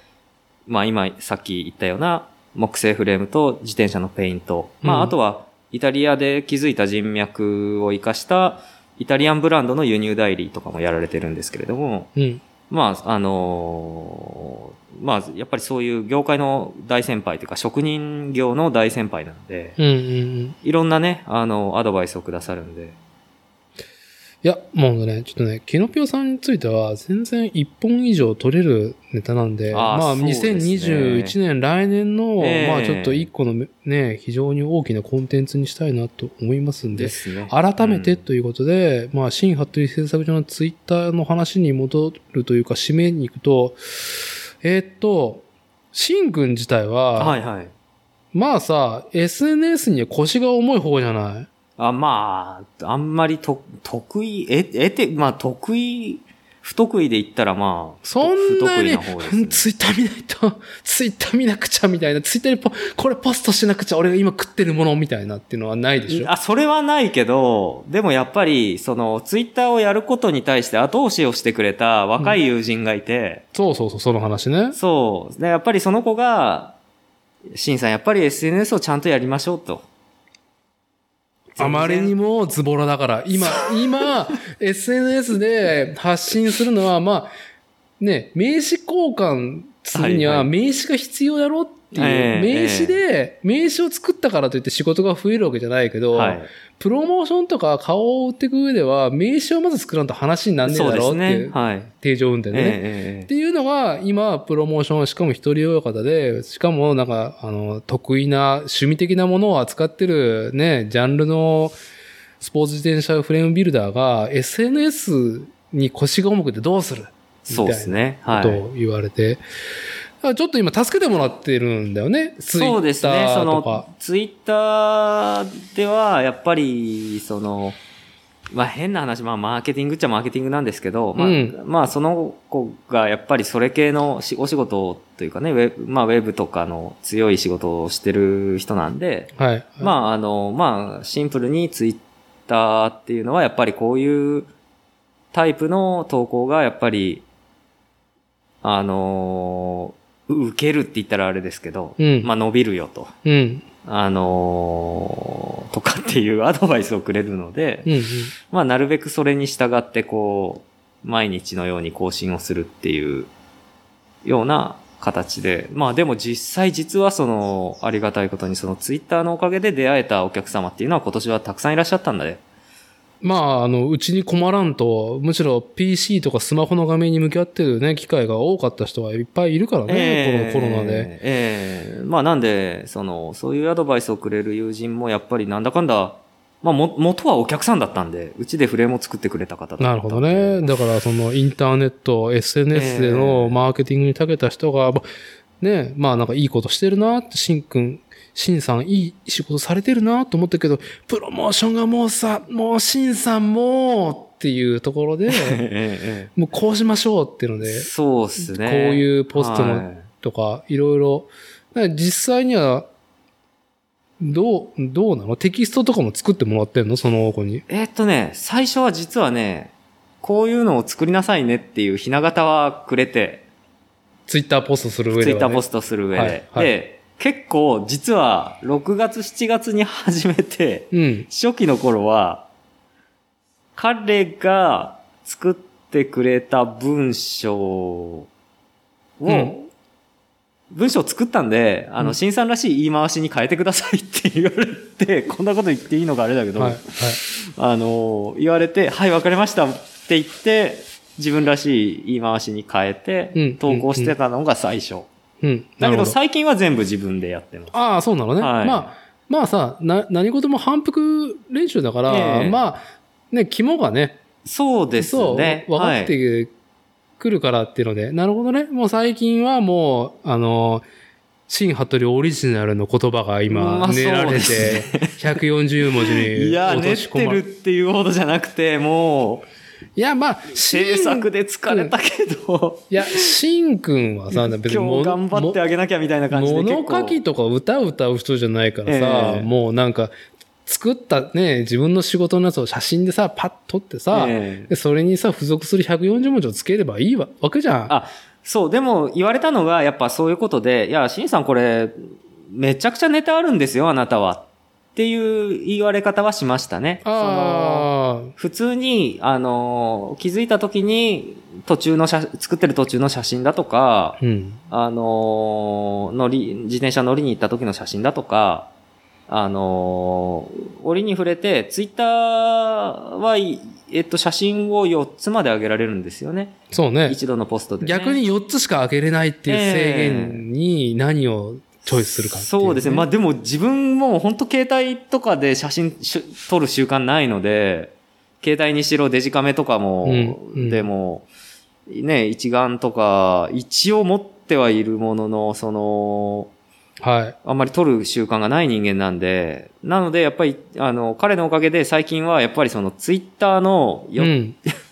まあ今、さっき言ったような木製フレームと自転車のペイント、まうんああとは、イタリアで築いた人脈を生かした、イタリアンブランドの輸入代理とかもやられてるんですけれども、うん。まあ、あのーまあ、やっぱりそういう業界の大先輩というか、職人業の大先輩なので、うん。うん。うん。いろんなね、あの、アドバイスをくださるんで。いや、もうね、ちょっとね、キノピオさんについては、全然1本以上取れるネタなんで、まあ、あーそうですね。2021年、来年の、ええ。まあ、ちょっと1個のね、非常に大きなコンテンツにしたいなと思いますんで、すね。改めてうんということで、まあ、新服部製作所のツイッターの話に戻るというか、締めに行くと、えーっと、新軍自体は、はいはい。まあさ、SNS には腰が重い方じゃない？あ、まあ、あんまりと、得意、え、得て、まあ、得意、不得意で言ったらまあ、そんなに。ツイッター見ないと。ツイッター見なくちゃみたいな、ツイッターにポこれポストしなくちゃ俺が今食ってるものみたいなっていうのはないでしょ？あ、それはないけど、でもやっぱり、その、ツイッターをやることに対して後押しをしてくれた若い友人がいて、そうそうそう、その話ね。そう。で、やっぱりその子が、シンさん、やっぱり SNS をちゃんとやりましょうと。あまりにも。もズボラだから、今、今、SNS で発信するのは、まあ、ね、名刺交換するにははいはい名刺が必要だろっていう、ええ名刺で、名刺を作ったからといって仕事が増えるわけじゃないけど、はい。プロモーションとか顔を売っていく上では、名刺をまず作らんと話になんねえだろうっていう、。定常運転でね。ええっていうのが、今、プロモーション、しかも一人親方で、しかもなんか、あの、得意な、趣味的なものを扱ってるね、ジャンルのスポーツ自転車フレームビルダーが、SNS に腰が重くてどうするそうですね。はい。と言われて、あちょっと今助けてもらってるんだよね。そうですね。そとかの、ツイッターでは、やっぱり、その、まあ変な話、まあマーケティングっちゃマーケティングなんですけど、まあ、うんまあその子がやっぱりそれ系のしお仕事というかね、ウェブ、まあウェブとかの強い仕事をしてる人なんで、はい。まああの、まあシンプルにツイッターっていうのはやっぱりこういうタイプの投稿がやっぱり、あのう受けるって言ったらあれですけど、うんまあ伸びるよと、うん。あのとかっていうアドバイスをくれるので、うんうん。まあなるべくそれに従ってこう、毎日のように更新をするっていうような形で、まあでも実際実はその、ありがたいことにそのツイッターのおかげで出会えたお客様っていうのは今年はたくさんいらっしゃったんだね。まあ、あの、うちに困らんと、むしろ PC とかスマホの画面に向き合ってるね、機会が多かった人はいっぱいいるからね、このコロナで。ええまあなんで、その、そういうアドバイスをくれる友人もやっぱりなんだかんだ、まあも、元はお客さんだったんで、うちでフレームを作ってくれた方だったなるほどね。だから、そのインターネット、SNS でのマーケティングに長けた人が、まね、まあなんかいいことしてるなって、しんくん、しんさんいい仕事されてるなと思ったけど、プロモーションがもうさ、もうしんさんもっていうところで、えええもうこうしましょうっていうので、えそうっすね。こういうポストのはいとか、いろいろ。実際には、どう、どうなの？テキストとかも作ってもらってんの？その子に。えーっとね、最初は実はね、こういうのを作りなさいねっていうひな形はくれて、ツイッターポストする上では、ね。ツイッターポストする上で。はいはいで、結構実は6月7月に始めて、うん。初期の頃は、彼が作ってくれた文章を、うん文章を作ったんで、あの、うん新さんらしい言い回しに変えてくださいって言われて、こんなこと言っていいのかあれだけど、はい。はい。あの、言われて、はい、わかりましたって言って、自分らしい言い回しに変えて、うん投稿してたのが最初。うん。だけど最近は全部自分でやってます。ああ、そうなのね。はいまあ、まあさ、な、何事も反復練習だから、ええまあ、ね、肝がね、そうですね。分かってくるからっていうので、なるほどね。もう最近はもう、あの、新服部オリジナルの言葉が今、まあ練られて、そうです140文字にいや、練っ落とし込まてるっていうほどじゃなくて、もいや、まあ、う、制作で疲れたけど、いや、しんくんはさ、別に今日頑張ってあげなきゃみたいな感じで結構。物書きとか歌歌う人じゃないからさ、ええもうなんか、作ったね、自分の仕事のやつを写真でさ、パッと撮ってさ、ええでそれにさ、付属する140文字をつければいいわわけじゃん。あ、そう、でも言われたのが、やっぱそういうことで、いや、しんさんこれ、めちゃくちゃネタあるんですよ、あなたは。っていう言われ方はしましたね。そのあ普通に、あの、気づいた時に、途中の写、作ってる途中の写真だとかあ、、うん。あの、乗り、自転車乗りに行った時の写真だとか、あの、折に触れて、ツイッターは、いえっと、写真を4つまで上げられるんですよね。そうね。一度のポストで、ね。逆に4つしか開けれないっていう制限に何をチョイスするかっていう、そうですね。まあでも自分も本当携帯とかで写真し撮る習慣ないので、携帯にしろデジカメとかも、うんうんでも、ね、一眼とか、一応持ってはいるものの、その、はい。あんまり撮る習慣がない人間なんで、なのでやっぱり、あの、彼のおかげで最近はやっぱりそのツイッターのよ、うん。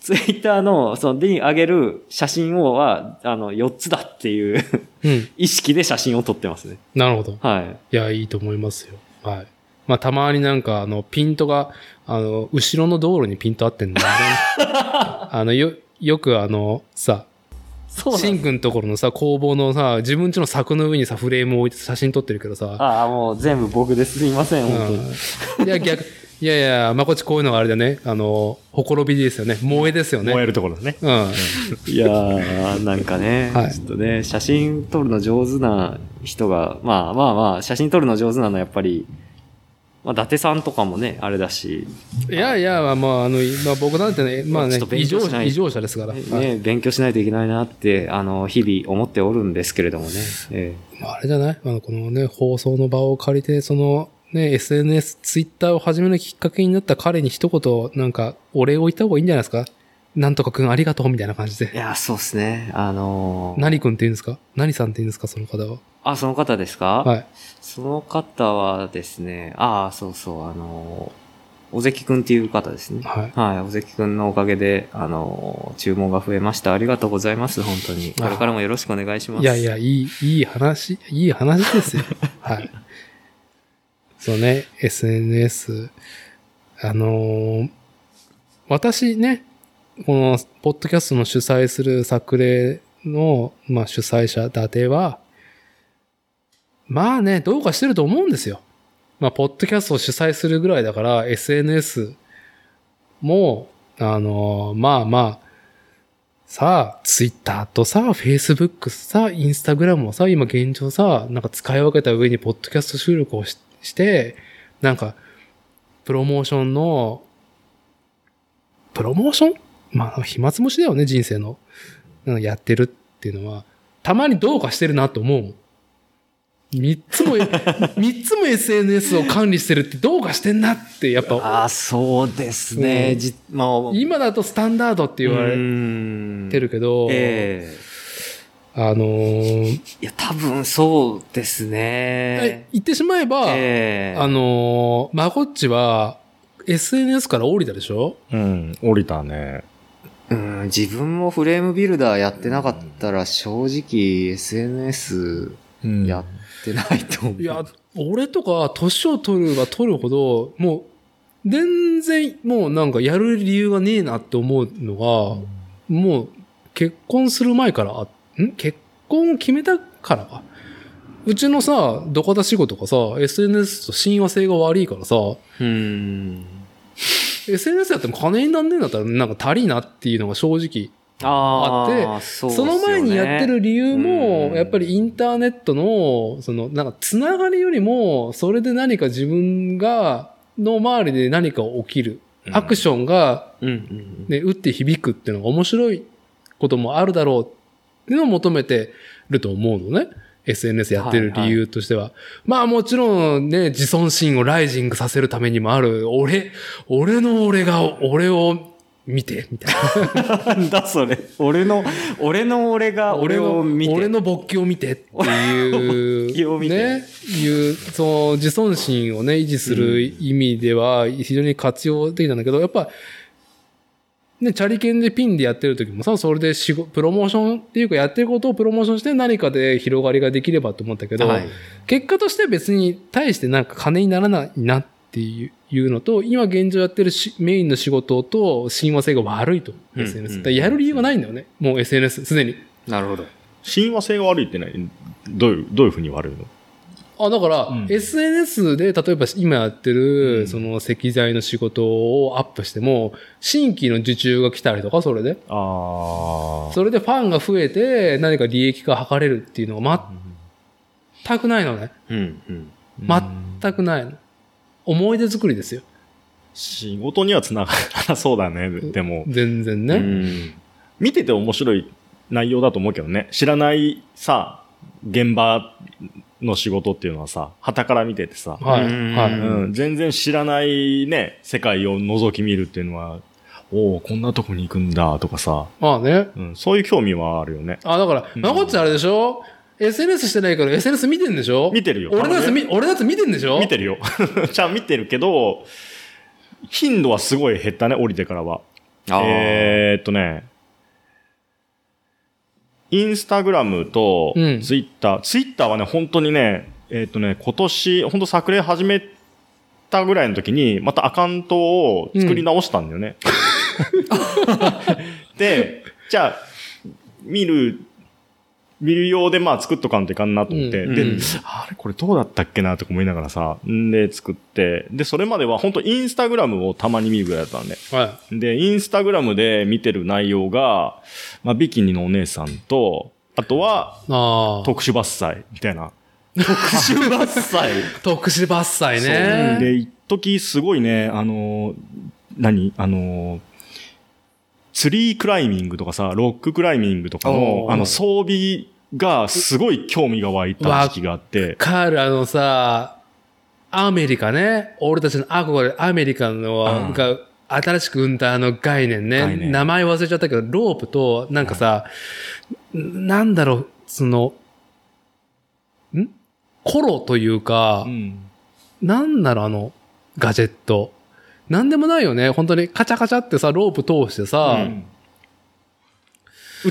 ツイッターの、その、でに上げる写真をは、あの、4つだっていううん。意識で写真を撮ってますね。なるほど。はい。いや、いいと思いますよ。はい。まあ、たまになんか、あの、ピントが、あの、後ろの道路にピント合ってんの、ね、あの、よ、よくあの、さ、そうシンくんところのさ、工房のさ、自分家の柵の上にさ、フレームを置いて写真撮ってるけどさ、ああ、もう全部僕ですいません、本当に。うん、いや、逆、いやいや、まこっちこういうのがあれだね、あの、ほころびですよね。萌えですよね。燃えるところですね。うん。いやー、なんかね、はいちょっとね、写真撮るの上手な人が、まあまあまあ、写真撮るの上手なのはやっぱり、まあ、伊達さんとかもね、あれだし、いやいや、まあ、まあ、あの、まあ、僕なんてね、まあね異常者、異常者ですから。はいね、勉強しないといけないなって、あの、日々思っておるんですけれどもね。えまああれじゃない？あの、このね、放送の場を借りて、その、ね、SNS、ツイッターを始めるきっかけになった彼に一言、なんか、お礼を言った方がいいんじゃないですか？なんとかくんありがとうみたいな感じで。えいや、そうですね。あのー何くんって言うんですか？何さんって言うんですか？その方は。あ、その方ですか？はい。その方はですね、ああ、そうそう、あのー、尾関くんっていう方ですね。はい。はい、尾関くんのおかげで、あのー、注文が増えました。ありがとうございます、本当に。これからもよろしくお願いします。いやいや、いい、いい話、いい話ですよ。はい。そうね、SNS。あのー私ね、この、ポッドキャストの主催する作例の、まあ主催者伊達は、まあね、どうかしてると思うんですよ。まあ、ポッドキャストを主催するぐらいだから、SNS も、あのーまあまあ、さあ、ツイッターとさ、フェイスブックさ、インスタグラムもさ、今現状さ、なんか使い分けた上にポッドキャスト収録をしして、なんか、プロモーションの、プロモーション？まあ、暇つぶしだよね、人生の。やってるっていうのは、たまにどうかしてるなと思う。三つも、三つも SNS を管理してるってどうかしてんなって、やっぱ、ああ、そうですね。うんじまあ、今だとスタンダードって言われれてるけど、えあのーえいや、多分そうですえね。言ってしまえば、ええあのーまこっちは SNS から降りたでしょ？うん、降りたね。うん、自分もフレームビルダーやってなかったら正直 SNS うんやってないと思う。いや、俺とか年を取るは取るほど、もう、全然もうなんかやる理由がねえなって思うのが、もう結婚する前から、あん？結婚を決めたからか？うちのさ、どこだ仕事がさ、SNS と親和性が悪いからさ、うん。SNS やっても金になんねえんだったらなんか足りいなっていうのが正直あっすそよねの前にやってる理由もう、んやっぱりインターネットの、その、なんか、つながりよりも、それで何か自分が、の周りで何か起きる。アクションが、ね、打って響くっていうのが面白いこともあるだろうっていうのを求めてると思うのね。SNS やってる理由としては。まあもちろんね、自尊心をライジングさせるためにもある、俺、俺の俺が、俺を見て、みたいな。なんだそれ。俺の、俺の俺が俺を見て。俺の勃起を見てっていう、ね、いう、その自尊心をね、維持する意味では非常に活用的なんだけど、やっぱ、ね、チャリケンでピンでやってる時もさ、それで仕事、プロモーションっていうかやってることをプロモーションして何かで広がりができればと思ったけど、はい結果として別に対してなんか金にならないなっていういうのと、今現状やってるしメインの仕事と親和性が悪いと、うん SNS。やる理由がないんだよね。もう SNS、すでに。なるほど。親和性が悪いって何？どういう、どういうふうに悪いの？あ、だから、うん SNS で、例えば今やってる、うんその石材の仕事をアップしても、新規の受注が来たりとか、それで。ああ。それでファンが増えて、何か利益が図れるっていうのが全くないのね。うんうん。全くないの。思い出作りですよ。仕事にはつながらなそうだね。でも、全然ね。うん見てて面白い内容だと思うけどね。知らないさ、現場の仕事っていうのはさ、旗から見ててさ、はい。うんはい。うん、全然知らないね、世界を覗き見るっていうのは、おおこんなとこに行くんだとかさ、まあね。うん、そういう興味はあるよね。あ、だから、うんまこっちあれでしょ ?SNS してないから SNS 見てんでしょ？見てるよ俺のやつ見、俺のやつ見てんでしょ？見てるよ。ちゃん見てるけど、頻度はすごい減ったね、降りてからは。えーっとね、インスタグラムとうん。ツイッター、ツイッターはね、本当にね、えーっとね、今年、本当昨年始めたぐらいの時に、またアカウントを作り直したんだよね。で、じゃあ、見る、見る用でまあ作っとかんといかんなと思って、で、うん。うん。あれこれどうだったっけなとか思いながらさ、んで作って、で、それまでは本当インスタグラムをたまに見るぐらいだったんで。はで、インスタグラムで見てる内容が、まあ、ビキニのお姉さんと、あとは。特殊伐採みたいな。特殊伐採？特殊伐採ね。で、一時すごいね、あのー、何？あのー、ツリークライミングとかさ、ロッククライミングとかのあの、装備がすごい興味が湧いた時期があって、カール、あのさ、アメリカね。俺たちの憧れ、アメリカの、うんが、新しく生んだあの概念ね。概念名前忘れちゃったけど、ロープと、なんかさ、なんだろう、その、ん？コロというか、うんなんだろう、あの、ガジェット。なんでもないよね。本当にカチャカチャってさ、ロープ通してさ、う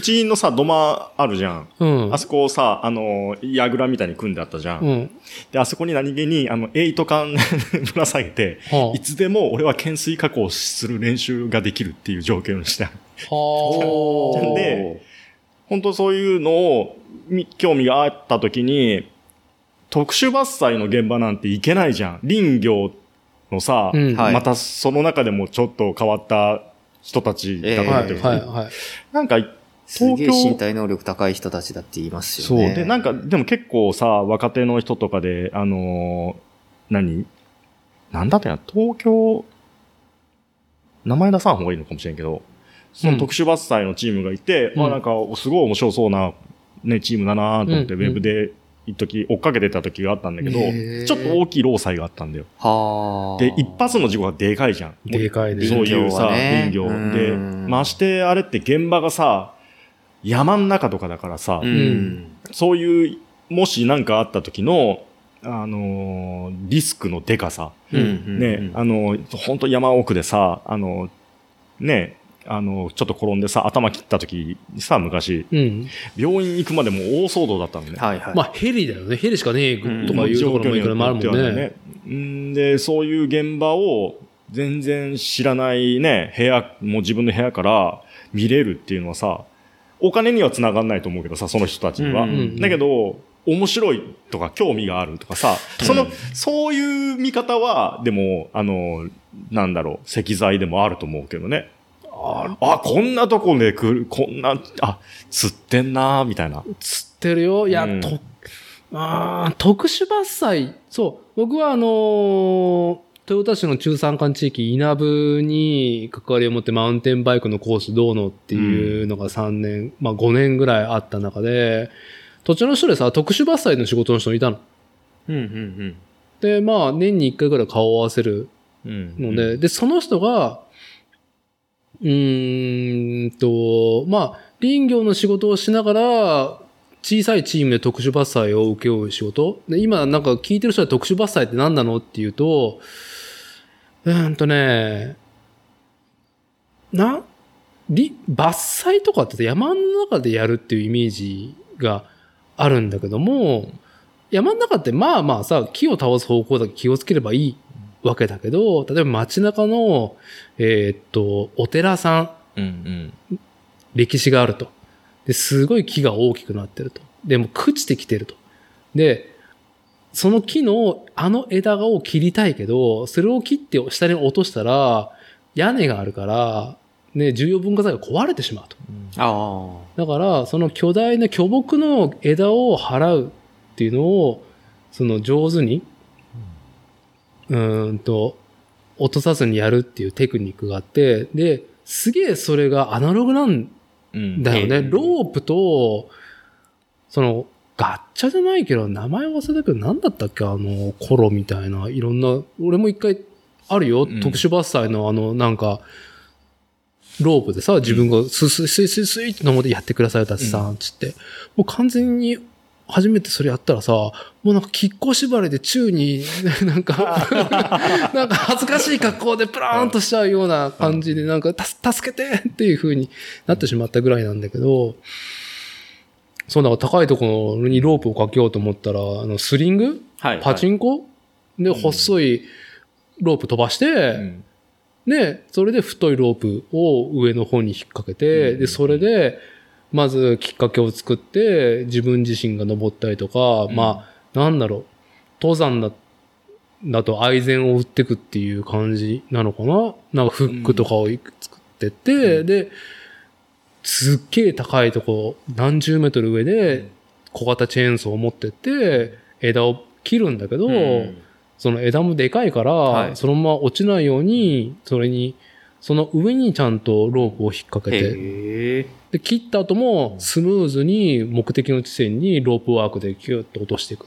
ちのさ、土間あるじゃん。うん。あそこをさ、あのー、矢倉みたいに組んであったじゃん。うん。で、あそこに何気に、あの、エイト缶 ぶら下げて、はいつでも俺は懸垂加工する練習ができるっていう状況にしてある。あ。はあ。で本当そういうのを、み興味があった時に、特殊伐採の現場なんて行けないじゃん。林業のさ、うんはいまたその中でもちょっと変わった人たちだと思はい、ってる、はい、はい。なんか、東京身体能力高い人たちだって言いますそう。よね。で、なんか、でも結構さ、若手の人とかで、あのー何？なんだったや、東京、名前出さん方がいいのかもしれんけど、その特殊伐採のチームがいて、うん。まあなんか、すごい面白そうな、ね、チームだなと思って、うんウェブで、一時追っかけてた時があったんだけど、ちょっと大きい労災があったんだよ。はあ。で、一発の事故がでかいじゃん。でかいですそういうさ、林林業ね。で、うん。ましてあれって現場がさ、山ん中とかだからさ、うん。そういう、もし何かあった時の、あのーリスクのでかさ。うん。ね、うんあの、本当山奥でさ、あの、ね、あの、ちょっと転んでさ、頭切った時にさ、昔、うん。病院行くまでも大騒動だったんだね。はいはい。まあ、ヘリだよね。ヘリしかねえうんとかいうところもいくらもあるもんね。はうんで、そういう現場を全然知らないね、部屋、もう自分の部屋から見れるっていうのはさ、お金には繋がんないと思うけどさ、その人たちには。うんうんだけど、面白いとか興味があるとかさ、その、うんそういう見方は、でも、あの、なんだろう、石材でもあると思うけどね。あ、こんなとこで来る、こんな、あ、釣ってんなみたいな。釣ってるよ。いや、うんと、あー特殊伐採。そう。僕はあのー豊田市の中山間地域、稲部に関わりを持ってマウンテンバイクのコースどうのっていうのが3年、まあ5年ぐらいあった中で、土地の人でさ、特殊伐採の仕事の人いたの。うんうんで、まあ年に1回ぐらい顔を合わせるうんので、で、その人が、うーんと、まあ、林業の仕事をしながら、小さいチームで特殊伐採を請け負う仕事。で、今なんか聞いてる人は特殊伐採って何なのっていうと、うーんとね、な、り伐採とかって山の中でやるっていうイメージがあるんだけども、山の中ってまあまあさ、木を倒す方向だけ気をつければいいわけだけど、例えば街中の、えーっと、お寺さん、うんうん。歴史があると。で、すごい木が大きくなってると。でも朽ちてきてると。で、その木のあの枝を切りたいけど、それを切って下に落としたら、屋根があるから、ね、重要文化財が壊れてしまうと。あだから、その巨大な巨木の枝を払うっていうのを、その上手に、うーんと、落とさずにやるっていうテクニックがあって、で、すげえそれがアナログなんうんだよね。ええロープと、その、ガッチャじゃないけど、名前忘れたけど、なんだったっけ？あの、コロみたいな、いろんな、俺も一回あるよ。ん特殊伐採のあの、なんか、ロープでさ、自分がスイスイスイスイスイって登ってやってください、伊達さん、つって。もう完全に初めてそれやったらさ、もうなんか、亀甲縛りで宙に、なんか、なんか恥ずかしい格好でプラーンとしちゃうような感じで、なんか、た助けてっていう風になってしまったぐらいなんだけど、そう、だから高いところにロープをかけようと思ったら、あの、スリング？はい。パチンコ？で、細いロープ飛ばして、うん。で、それで太いロープを上の方に引っ掛けて、うんで、それで、まずきっかけを作って、自分自身が登ったりとか、うん。まあ、なんだろう、登山だ、だと愛禅を打ってくっていう感じなのかな？なんかフックとかをいく作ってって、で、すっげえ高いとこ、何十メートル上で小型チェーンソーを持ってって、枝を切るんだけど、その枝もでかいから、はい。そのまま落ちないように、それに、その上にちゃんとロープを引っ掛けて。で、切った後もスムーズに目的の地点にロープワークでキュッと落としていく。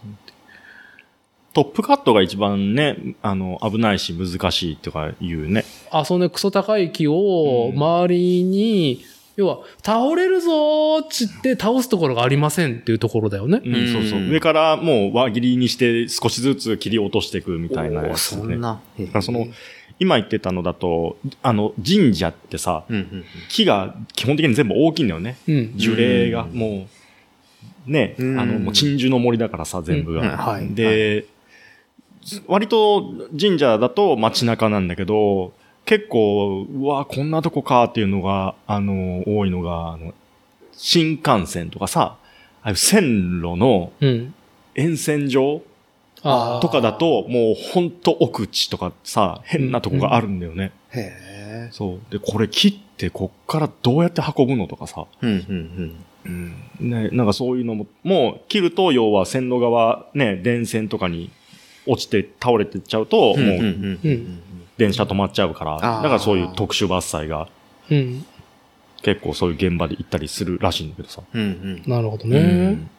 トップカットが一番ね、あの、危ないし難しいとか言うね。あ、そのね、クソ高い木をうん。周りに、要は、倒れるぞーっちって倒すところがありませんっていうところだよね。うん、うんそうそう。上からもう輪切りにして少しずつ切り落としていくみたいなやつね。そんな。へえだからその、今言ってたのだと、あの、神社ってさ、うんうん木が基本的に全部大きいんだよね。うん。樹齢がうんもう、ね、うんあの、もう鎮守の森だからさ、全部うんが。はいで、割と神社だと街中なんだけど、結構、うわ、こんなとこかっていうのが、あの、多いのが、あの、新幹線とかさ、ああいう線路のうん。沿線上とかだ、と、もうほんと奥地とかさ、変なとこがあるんだよね。へえ。そう。で、これ切ってこっからどうやって運ぶのとかさ。うんうんうん。ね、なんかそういうのも、もう切ると要は線路側、ね、電線とかに落ちて倒れてっちゃうと、うん。もううんうん電車止まっちゃうから、だからそういう特殊伐採がうん。結構そういう現場で行ったりするらしいんだけどさ。うんうん。なるほどうね。ん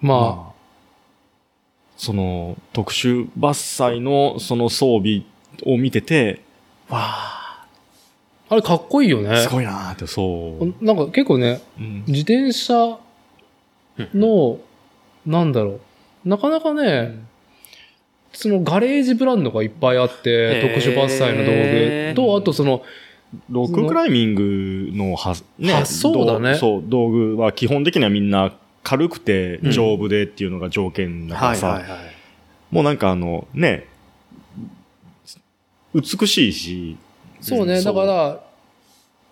まあ、その特殊伐採のその装備を見てて、わあ、あれかっこいいよねあ、。すごいなーって、そう。なんか結構ね、うん自転車の、なんだろう、なかなかね、そのガレージブランドがいっぱいあって、特殊伐採の道具と、あとその、ロッククライミングのは、ね、発想だねそう、道具は基本的にはみんな軽くて丈夫でっていうのが条件だからさ、はいはいはい。もうなんかあの、ね、美しいし、そうね、うんだから、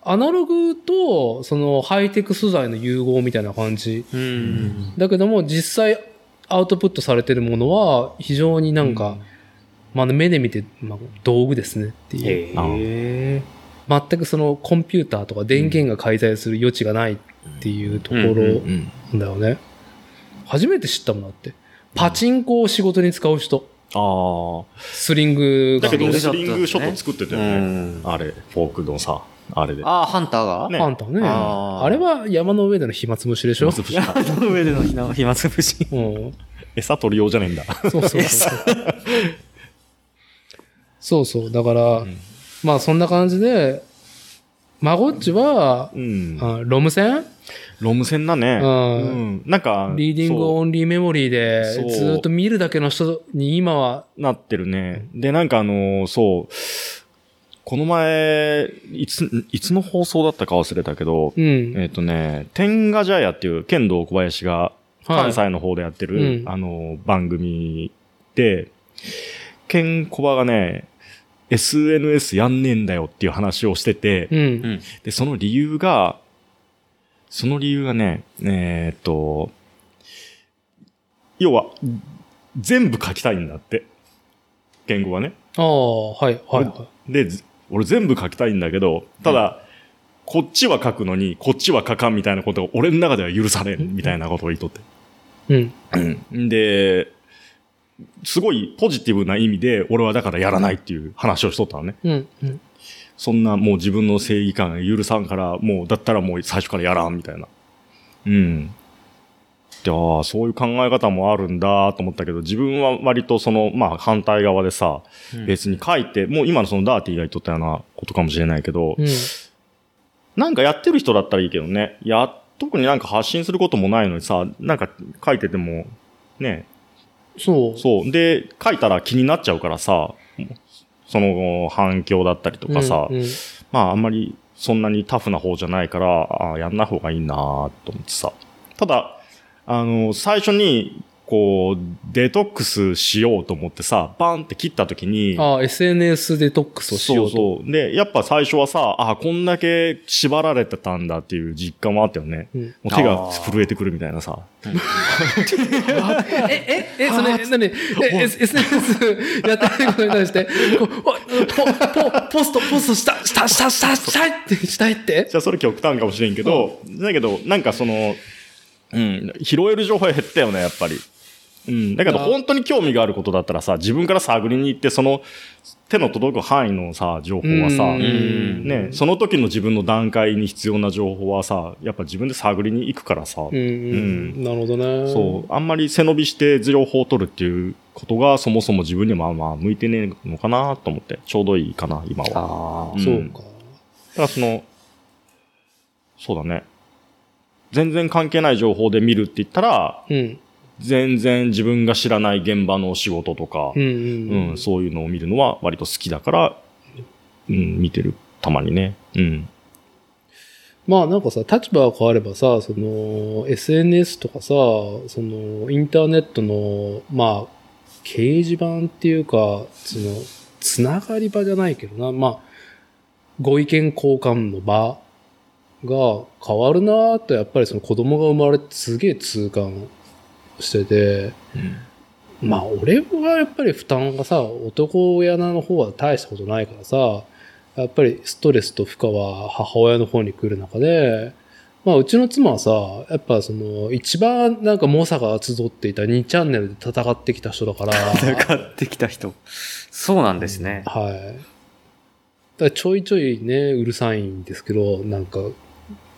アナログと、そのハイテク素材の融合みたいな感じ。うん。だけども、実際アウトプットされてるものは、非常になんか、まあ目で見て、まあ、道具ですねっていう。全くそのコンピューターとか電源が介在する余地がないっていうところうんうんだよね。初めて知ったもんだって。パチンコを仕事に使う人。ああ。スリングがだけど、ススリングショットリングショット作ってたようね。ん。あれ、フォークのさ、あれで。ああ、ハンターが？ねあんたね。あーあれは山の上での暇つぶしでしょ？暇つぶし山の上での暇つぶし。うん。餌取るようじゃねえんだ。そうそうそう。そうそう。だから、んまあそんな感じで、マゴッチは、うん。あロム線ロム線だね。うんうん。なんか、リーディングオンリーメモリーで、ずーっと見るだけの人に今は、なってるね。で、なんかあの、そう、この前、いつ、いつの放送だったか忘れたけど、うん。えっ、とね、天下茶屋っていう剣道小林が関西の方でやってる、うんあの、番組で、剣小林がね、SNS やんねえんだよっていう話をしてて、うん。で、その理由が、その理由がね、えーっと、要は、全部書きたいんだって。言語はね。ああ、はい、はい、はで、ず俺全部書きたいんだけど、ただ、こっちは書くのに、こっちは書かんみたいなことが俺の中では許されん、みたいなことを言いとって。い。うん。で、すごいポジティブな意味で、俺はだからやらないっていう話をしとったのね。うん。うん。そんなもう自分の正義感が許さんから、もうだったらもう最初からやらんみたいな。うん。で、ああ、そういう考え方もあるんだと思ったけど、自分は割とその、まあ反対側でさ、別に書いて、もう今のそのダーティーが言っとったようなことかもしれないけど、うん。なんかやってる人だったらいいけどね、や特になんか発信することもないのにさ、なんか書いてても、ね、そう。そう。で、書いたら気になっちゃうからさ、その反響だったりとかさ、うんうんまああんまりそんなにタフな方じゃないから、あやんない方がいいなと思ってさ。ただ、あの、最初に、こう、デトックスしようと思ってさ、バンって切った時に、ああ、SNS デトックスをしようと。そうそう。で、やっぱ最初はさ、あこんだけ縛られてたんだっていう実感もあったよね。うんもう手が震えてくるみたいなさ。え、え、え、それ、なに、SNS やってないことに対して、ポ、ポ、ポスト、ポストした、した、した、した、したいって、したいって？じゃあそれ極端かもしれんけど、だけど、なんかその、うん、拾える情報は減ったよね、やっぱり。うん。だけどあ本当に興味があることだったらさ、自分から探りに行って、その手の届く範囲のさ、情報はさ、うんね、その時の自分の段階に必要な情報はさ、やっぱ自分で探りに行くからさ、うん、うん、なるほどね。そう、あんまり背伸びして情報を取るっていうことがそもそも自分にまあまあ向いてねえのかなと思って、ちょうどいいかな、今は。ああ。そうか。だからその、そうだね。全然関係ない情報で見るって言ったら、うん。全然自分が知らない現場の仕事とかうん、、うん、うんうん。そういうのを見るのは割と好きだから、うん、見てる。たまにね。うん。まあなんかさ、立場が変わればさ、その、SNS とかさ、その、インターネットの、まあ、掲示板っていうか、その、つながり場じゃないけどな、まあ、ご意見交換の場が変わるなぁと、やっぱりその子供が生まれてすげえ痛感してて、まあ俺はやっぱり負担がさ、男親の方は大したことないからさ、やっぱりストレスと負荷は母親の方に来る中で、まあうちの妻はさ、やっぱその一番なんか猛者が集っていた2チャンネルで戦ってきた人だから、戦ってきた人。そうなんですね。はい。だちょいちょいね、うるさいんですけど、なんか、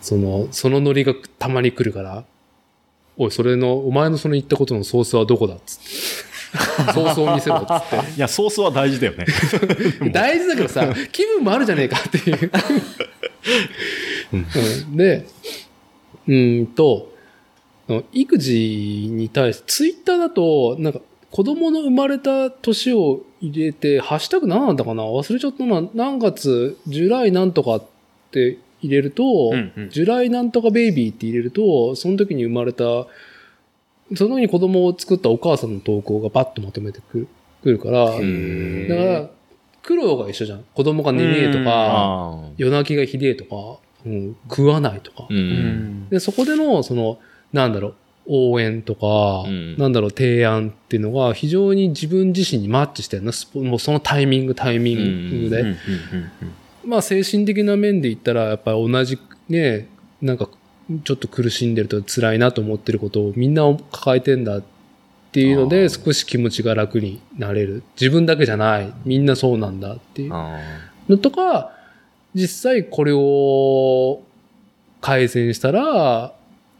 その、そのノリがたまに来るから、おい、それの、お前のその言ったことのソースはどこだっつって。ソースを見せろっつって。いや、ソースは大事だよね。大事だけどさ、気分もあるじゃねえかっていう。うんで、うーんと、育児に対して、ツイッターだと、なんか、子供の生まれた年を入れて、ハッシュタグ何なんだかな？忘れちゃったな。何月、ジュライなんとかって入れると、うんうんジュライなんとかベイビーって入れると、その時に生まれた、その時に子供を作ったお母さんの投稿がパッとまとめてくるくるから、だから、苦労が一緒じゃん。子供が寝ねえとか。夜泣きがひでえとか、うん、食わないとか。で、そこでの、その、なんだろう、応援とか、うんなんだろう、提案っていうのが非常に自分自身にマッチしてるな。スポもうそのタイミング、タイミングで。まあ、精神的な面で言ったら、やっぱり同じ、ね、なんか、ちょっと苦しんでると辛いなと思ってることをみんな抱えてんだっていうので、少し気持ちが楽になれる。自分だけじゃない。みんなそうなんだっていうあのとか、実際これを改善したら、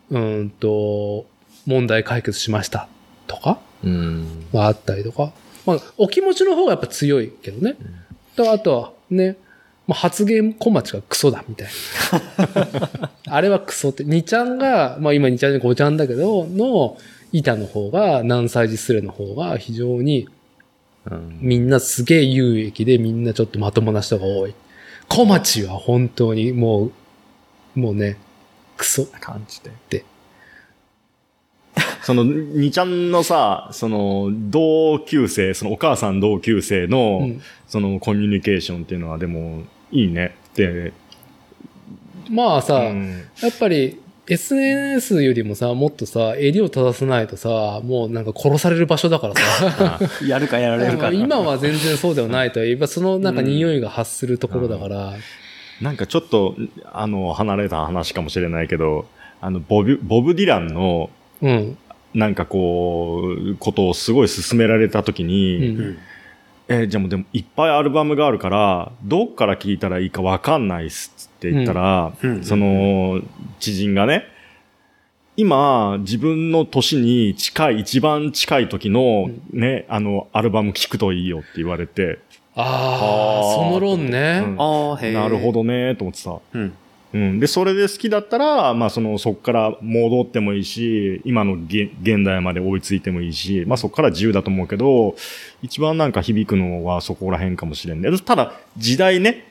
うんと、問題解決しましたとかうん。があったりとか。まあ、お気持ちの方がやっぱ強いけどね。と、あとはね、まあ、発言小町がクソだみたいな。あれはクソって。2ちゃんが、まあ今2ちゃんで5ちゃんだけど、の板の方が、何歳児スレの方が非常にうんみんなすげえ有益でみんなちょっとまともな人が多い。小町は本当にもう、もうね、クソ。感じで。その、にちゃんのさ、その、同級生、そのお母さん同級生の、うんそのコミュニケーションっていうのはでも、いいねって。まあさ、うんやっぱり SNS よりもさ、もっとさ、襟を正さないとさ、もうなんか殺される場所だからさ。やるかやられるか。今は全然そうではないとはいえば、そのなんか匂いが発するところだから、なんかちょっと、あの、離れた話かもしれないけど、あの、ボブ、ボブ・ディランの、うん。なんかこう、ことをすごい勧められたときに、うんえーじゃあもうでもいっぱいアルバムがあるから、どっから聞いたらいいかわかんないっすって言ったら、うんうんその、知人がね、今、自分の年に近い、一番近い時のね、あの、アルバム聞くといいよって言われて、ああ、その論ね。うんああ、へえ。なるほ。どね、と思ってさ。うん。うん。で、それで好きだったら、まあ、その、そこから戻ってもいいし、今の現現代まで追いついてもいいし、まあ、そこから自由だと思うけど、一番なんか響くのはそこら辺かもしれんね。ただ、時代ね、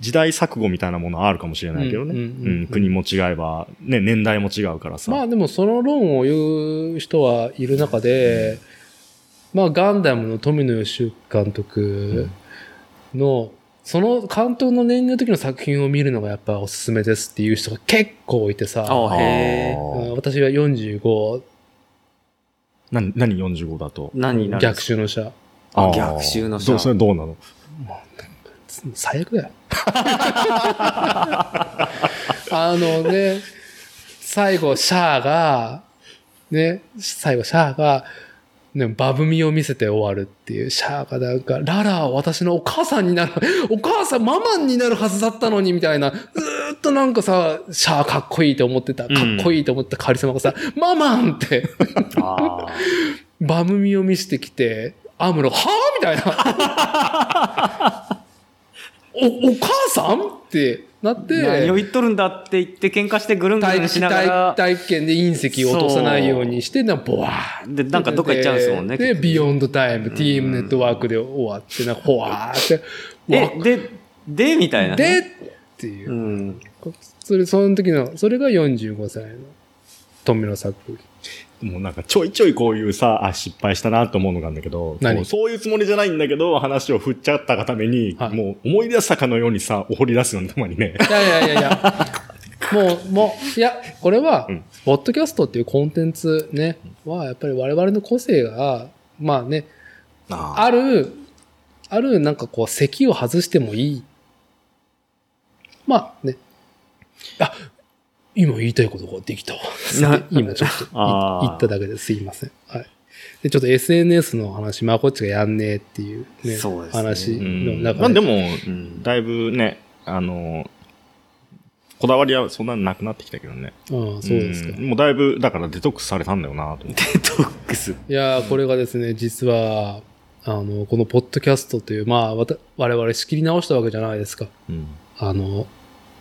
時代錯誤みたいなものはあるかもしれないけどね。うんうんうんうん国も違えば、ね、年代も違うからさ。まあでもその論を言う人はいる中で、まあガンダムの富野義行監督の、その監督の年齢の時の作品を見るのがやっぱおすすめですっていう人が結構いてさ、あへえ。うん私は45何、何45だと？何逆襲の者。あー逆襲の者どうそれどうなの？最悪だよ。あのね、最後、シャアが、ね、最後、シャアが、ね、バブミを見せて終わるっていう、シャアがなんか、ララは私のお母さんになる、お母さん、ママになるはずだったのに、みたいな、ずーっとなんかさ、シャアかっこいいと思ってた、かっこいいと思ったカリスマがさ、ママンって、あ バブミを見せてきて、アムロ、はぁみたいな。お、お母さんってなっー何をて、言っとるんだって言って喧嘩してぐるんぐるん体しながら。体験で隕石を落とさないようにして、なボワーで、なんかどっか行っちゃうんですもんね。で、ビヨンドタイム、ティームネットワークで終わって、なほわーって、わえ、で、で、みたいなね。でっていうう。ん。それ、その時の、それが45歳の富野作品。もうなんかちょいちょいこういうさ、あ、失敗したなと思うのがあるんだけど、そういうつもりじゃないんだけど、話を振っちゃったがために、はいもう思い出したかのようにさ、掘り出すよね、たまにね。いやいやいやいや、もう、もう、いや、これはうん、ポッドキャストっていうコンテンツね、は、やっぱり我々の個性が、まあね、あある、あるなんかこう、席を外してもいい。まあね。あ、今言いたいことができたわ。な今ちょっと言っただけですいません。はい。で、ちょっと SNS の話、まあこっちがやんねえっていうね、そうですね話うんの中で。まあでも、うん。だいぶね、あの、こだわりはそんなになくなってきたけどね。うん、そうですか。んもうだいぶ、だからデトックスされたんだよなと思って。デトックス。いやー、これがですね、実は、あの、このポッドキャストという、まあ、わた我々仕切り直したわけじゃないですか。うん。あの、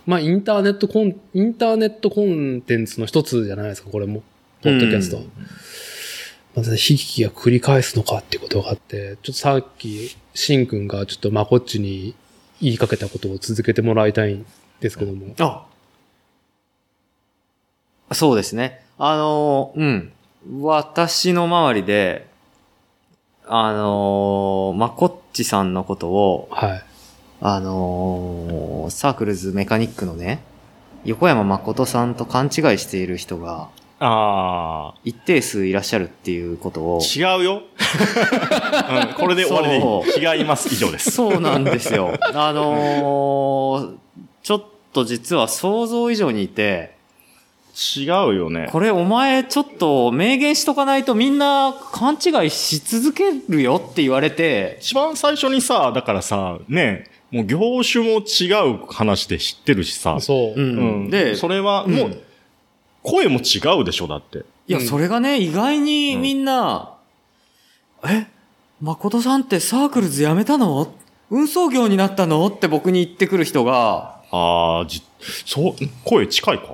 まあ、インターネットコン、インターネットコンテンツの一つじゃないですか、これも。ポッドキャスト。うんまず、悲劇が繰り返すのかっていうことがあって、ちょっとさっき、シンくんがちょっとまこっちに言いかけたことを続けてもらいたいんですけども。あそうですね。あの、うん。私の周りで、あの、まこっちさんのことを、はい。あのサークルズメカニックのね、横山誠さんと勘違いしている人があ一定数いらっしゃるっていうことを、あ、違うよ。うん、これで終わりで。違います。以上です。そうなんですよ。あのーちょっと実は想像以上にいて、違うよね。これお前ちょっと明言しとかないとみんな勘違いし続けるよって言われて、一番最初にさ、だからさ、ね、もう業種も違う話で知ってるしさ。そう。うん。うん。で、それは、うん。もう、声も違うでしょ、だって。いや、うん。それがね、意外にみんな、え、誠さんってサークルズ辞めたの？運送業になったの？って僕に言ってくる人が、ああ、じ、そう、声近いか？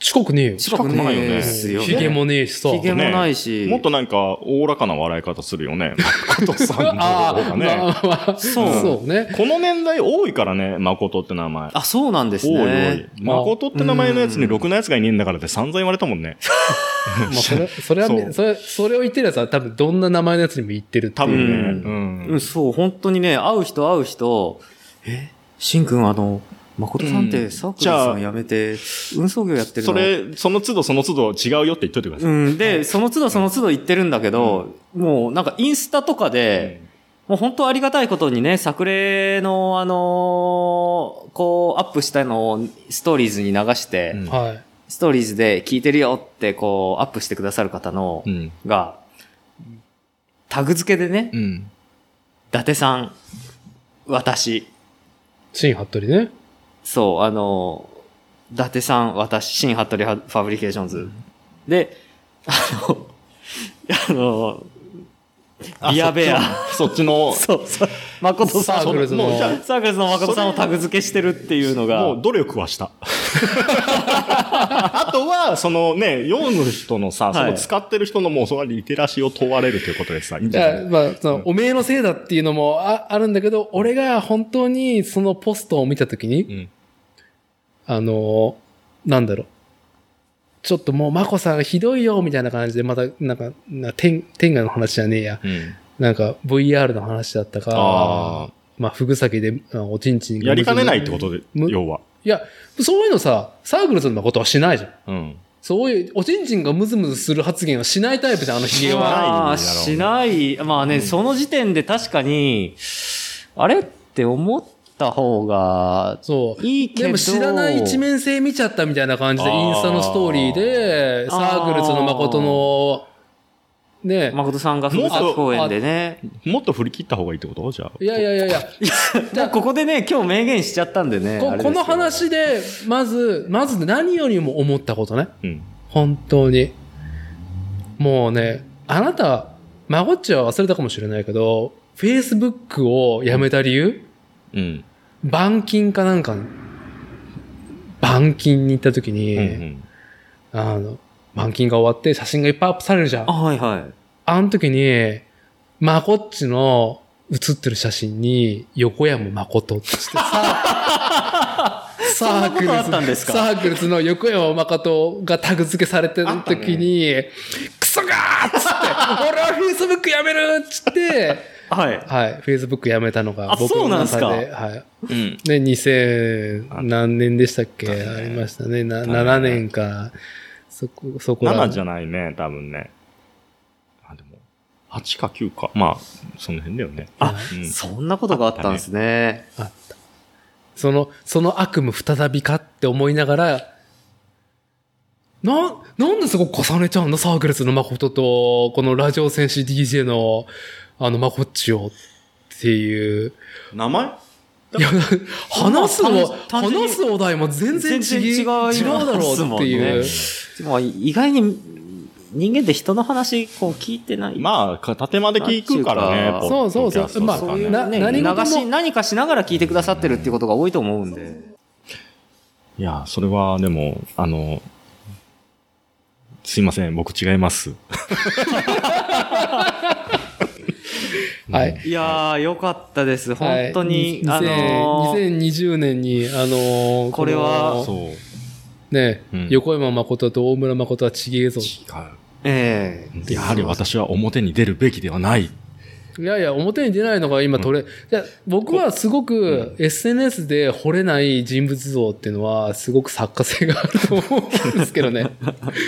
近くねえよ。近くないよねですよね。ヒゲもねえしさ。ヒゲもないし、もっとなんか、おおらかな笑い方するよね。誠さんのああ、方がね。そうそうね。この年代多いからね、誠って名前。あ、そうなんです多い多いね。。誠って名前のやつにろくなやつがいねえんだからって散々言われたもんね。まあ、それ、それはね、それ、それを言ってるやつは多分どんな名前のやつにも言ってる。多分ね。ううん。うん、そう、本当にね、会う人会う人、え、しんくんあの、誠さんってサークルズさん辞めて、運送業やってるのそれ、その都度その都度違うよって言っといてください。うん、で、その都度その都度言ってるんだけど、もうなんかインスタとかで、もう本当ありがたいことにね、作例のあのーこうアップしたのをストーリーズに流して、うんはい。ストーリーズで聞いてるよってこうアップしてくださる方の、うん。が、タグ付けでね、うん。伊達さん、私、新服部ね。そう、あの、伊達さん、私、新服部ファブリケーションズ。で、あの、あの、ビアベア。そっちの、そ うそう。誠さん。サークルズのサークルズの誠さんをタグ付けしてるっていうのが。もう努力はした。あとは、そのね、読む人のさ、その使ってる人のもうそのリテラシーを問われるということでさ、いいんいじゃない？や、まあ、その、おめえのせいだっていうのもああるんだけど、俺が本当にそのポストを見たときに、うん。あの、なんだろう。ちょっともう、マコさんがひどいよ、みたいな感じで、また、なんか、な天、天下の話じゃねえや。うん。なんか、VR の話だったか、あまあ、ふぐ先で、あおちんちんやりかねないってことで、む要は。いや、そういうのさ、サークルズの誠はしないじゃん。うん。そういう、おちんちんがムズムズする発言はしないタイプじゃん、あのヒゲは。まあ、しない。まあね、その時点で確かに、あれって思った方がそう。いいけど。でも知らない一面性見ちゃったみたいな感じで、あーインスタのストーリーで、サークルズの誠の、ね、誠さんが風作公園でね。もっと振り切った方がいいってこと？じゃあ。いやいやいやいや、じゃあここでね、今日明言しちゃったんでね。ここの話で、まず、まず何よりも思ったことね。うん。本当に。もうね、あなた、まごっちは忘れたかもしれないけど、Facebook をやめた理由？うん。板金かなんか、板金に行った時に、うんうん。あの、板金が終わって写真がいっぱいアップされるじゃんあ、。はいはい。あの時に、まこっちの写ってる写真に、横山誠ってしてさ、サそんなことあったんですか？サークルズの横山誠がタグ付けされてる時に、クソがーっつって、俺は Facebook やめるっつって、はい。はい、Facebook やめたのがあ僕の中そうなんで、はい。うん。ね、2000何年でしたっけ？ありましたね。なあったね7年か、そこ、そこら7じゃないね、多分ね。あ、でも、8か9か。まあ、その辺だよね。あうんそんなことがあったんですね。あった。その、その悪夢再びかって思いながら、な、なんでそこ重ねちゃうのサークルズの誠と、このラジオ戦士 DJ の、あの、まこっちをっていう。名前？いや、話すの、話すお題も全然違全然違うだろうっていう。まあ、意外に人間って人の話こう聞いてない。まあ、か縦まで聞くからね。そうそうそうまあそういうなね、何事も流し、何かしながら聞いてくださってるっていうことが多いと思うんで。いや、それはでも、あの、すいません、僕違います。はい。いやー、よかったです。はい本当に、にあのー2020年に、あのーこれはのそう。ね、うん横山誠と大村誠はちげえぞ。違ええう。やはり私は表に出るべきではない。いやいや、表に出ないのが今取れ、いや、僕はすごく SNS で惚れない人物像っていうのは、すごく作家性があると思うんですけどね。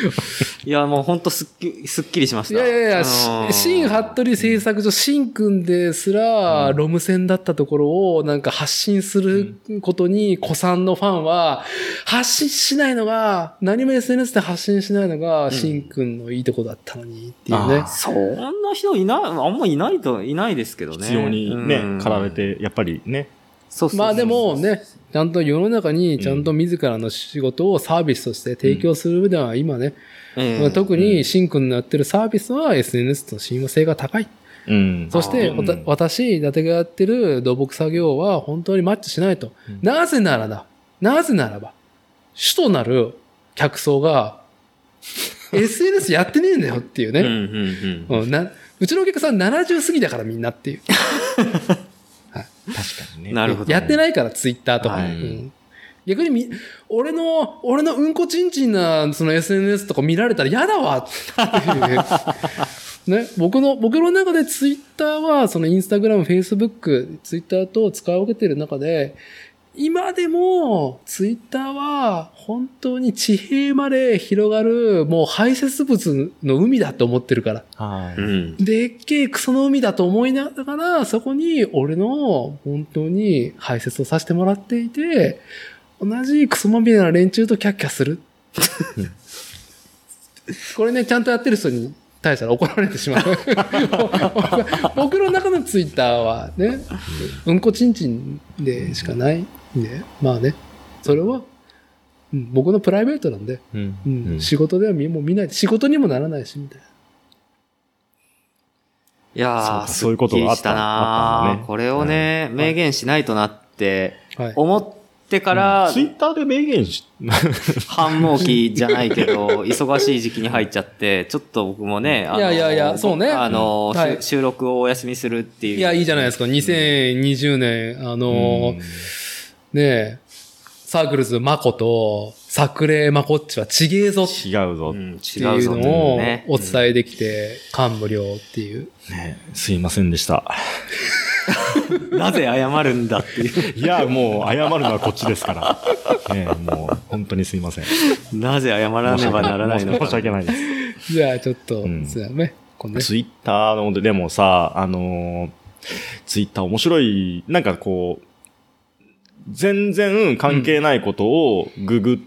いや、もう本当すっきすっきりしました。いやいやいや、あのーし新服部製作所、新君ですら、ロム線だったところを、なんか発信することに、古参のファンは、発信しないのが、何も SNS で発信しないのが、新君のいいとこだったのにっていうねあ。そんな人いない、あんまいないと、いないですけどね。必要にね、うん駆られて、やっぱりね、そうそうそうまあでもね、ちゃんと世の中にちゃんと自らの仕事をサービスとして提供する上では今ね、ええまあ特にシンくんのやってるサービスは SNS と親和性が高い。うん。そして、うん私、伊達がやってる土木作業は本当にマッチしないと。なぜならだ。なぜならば、主となる客層が SNS やってねえんだよっていうね。うんうんうん。うんなうちのお客さん70過ぎだからみんなっていう。確かにね。なるほど。やってないから、ツイッターとか。はいうん逆にみ、俺の、俺のうんこちんちんな、その SNS とか見られたら嫌だわっていう。ね、僕の、僕の中でツイッターは、そのインスタグラム、フェイスブック、ツイッターと使い分けてる中で、今でも、ツイッターは、本当に地平まで広がる、もう排泄物の海だと思ってるから。でっけえクソの海だと思いながら、そこに俺の本当に排泄をさせてもらっていて、同じクソまみれな連中とキャッキャする。これね、ちゃんとやってる人に対したら怒られてしまう。僕の中のツイッターはね、うんこちんちんでしかないんで、まあね、それは、うん僕のプライベートなんで、うん。うん。うん。仕事では見もう見ない、仕事にもならないし、みたいな。いやー、そういうことがあったなね。これをね、明言しないとなって、はい。思ってから、ツイッターで明言し、繁忙期じゃないけど、忙しい時期に入っちゃって、ちょっと僕もね、あのいやいやいやそうね。あの、うん。はい。し収録をお休みするっていう。いや、いいじゃないですか。2020年、あのー、ねえ、サークルズマコと、作例マコッチはちげえぞっ違うぞいうぞのをねお伝えできて、感無量っていう。ねすいませんでした。なぜ謝るんだっていう。いや、もう謝るのはこっちですから。ねもう本当にすいません。なぜ謝らねばならないのか。申し訳ないです。じゃあ、ちょっと、うんそうだね。このね。ツイッターの、でもさ、あのーツイッター面白い、なんかこう、全然関係ないことをググっ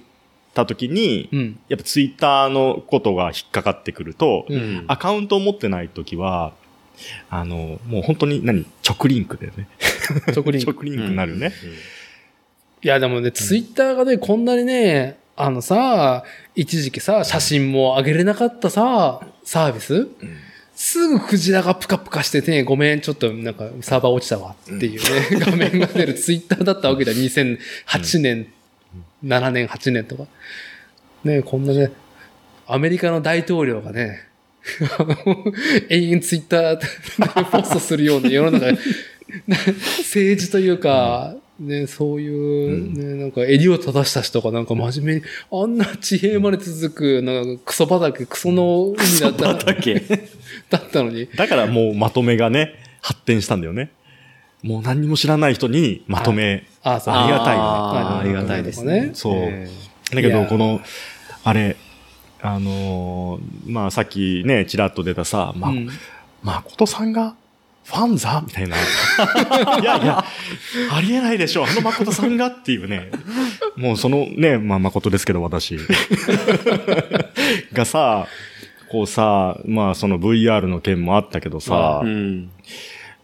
たときに、うん。やっぱツイッターのことが引っかかってくると、うん。アカウントを持ってないときは、あの、もう本当に何？直リンクだよね。直リンク。直リンクになるね。いや、でもね、ツイッターがね、こんなにね、あのさ、一時期さ、写真も上げれなかったさ、サービス、すぐクジラがプカプカしてて、ごめん、ちょっとなんかサーバー落ちたわっていうね、画面が出るツイッターだったわけだ。2008年、7年、8年とか。ね、こんなね、アメリカの大統領がね、永遠ツイッターでポストするような世の中で、政治というか、ね、そういう、ね、なんか襟を正した人がなんか真面目に、あんな地平まで続く、なんかクソ畑、クソの海だった、畑。だったのに。だからもうまとめがね、発展したんだよね。もう何にも知らない人にまとめ。ありがたいよねあーありがたいですね。そうえだけど、この、あれ、あのーまあさっきね、ちらっと出たさ、ま、うん誠さんがファンザ？みたいな。いやいや、ありえないでしょ。あの誠さんがっていうね。もうそのね、まあ誠ですけど私。がさ、こうさ、まあその VR の件もあったけどさ、えうん。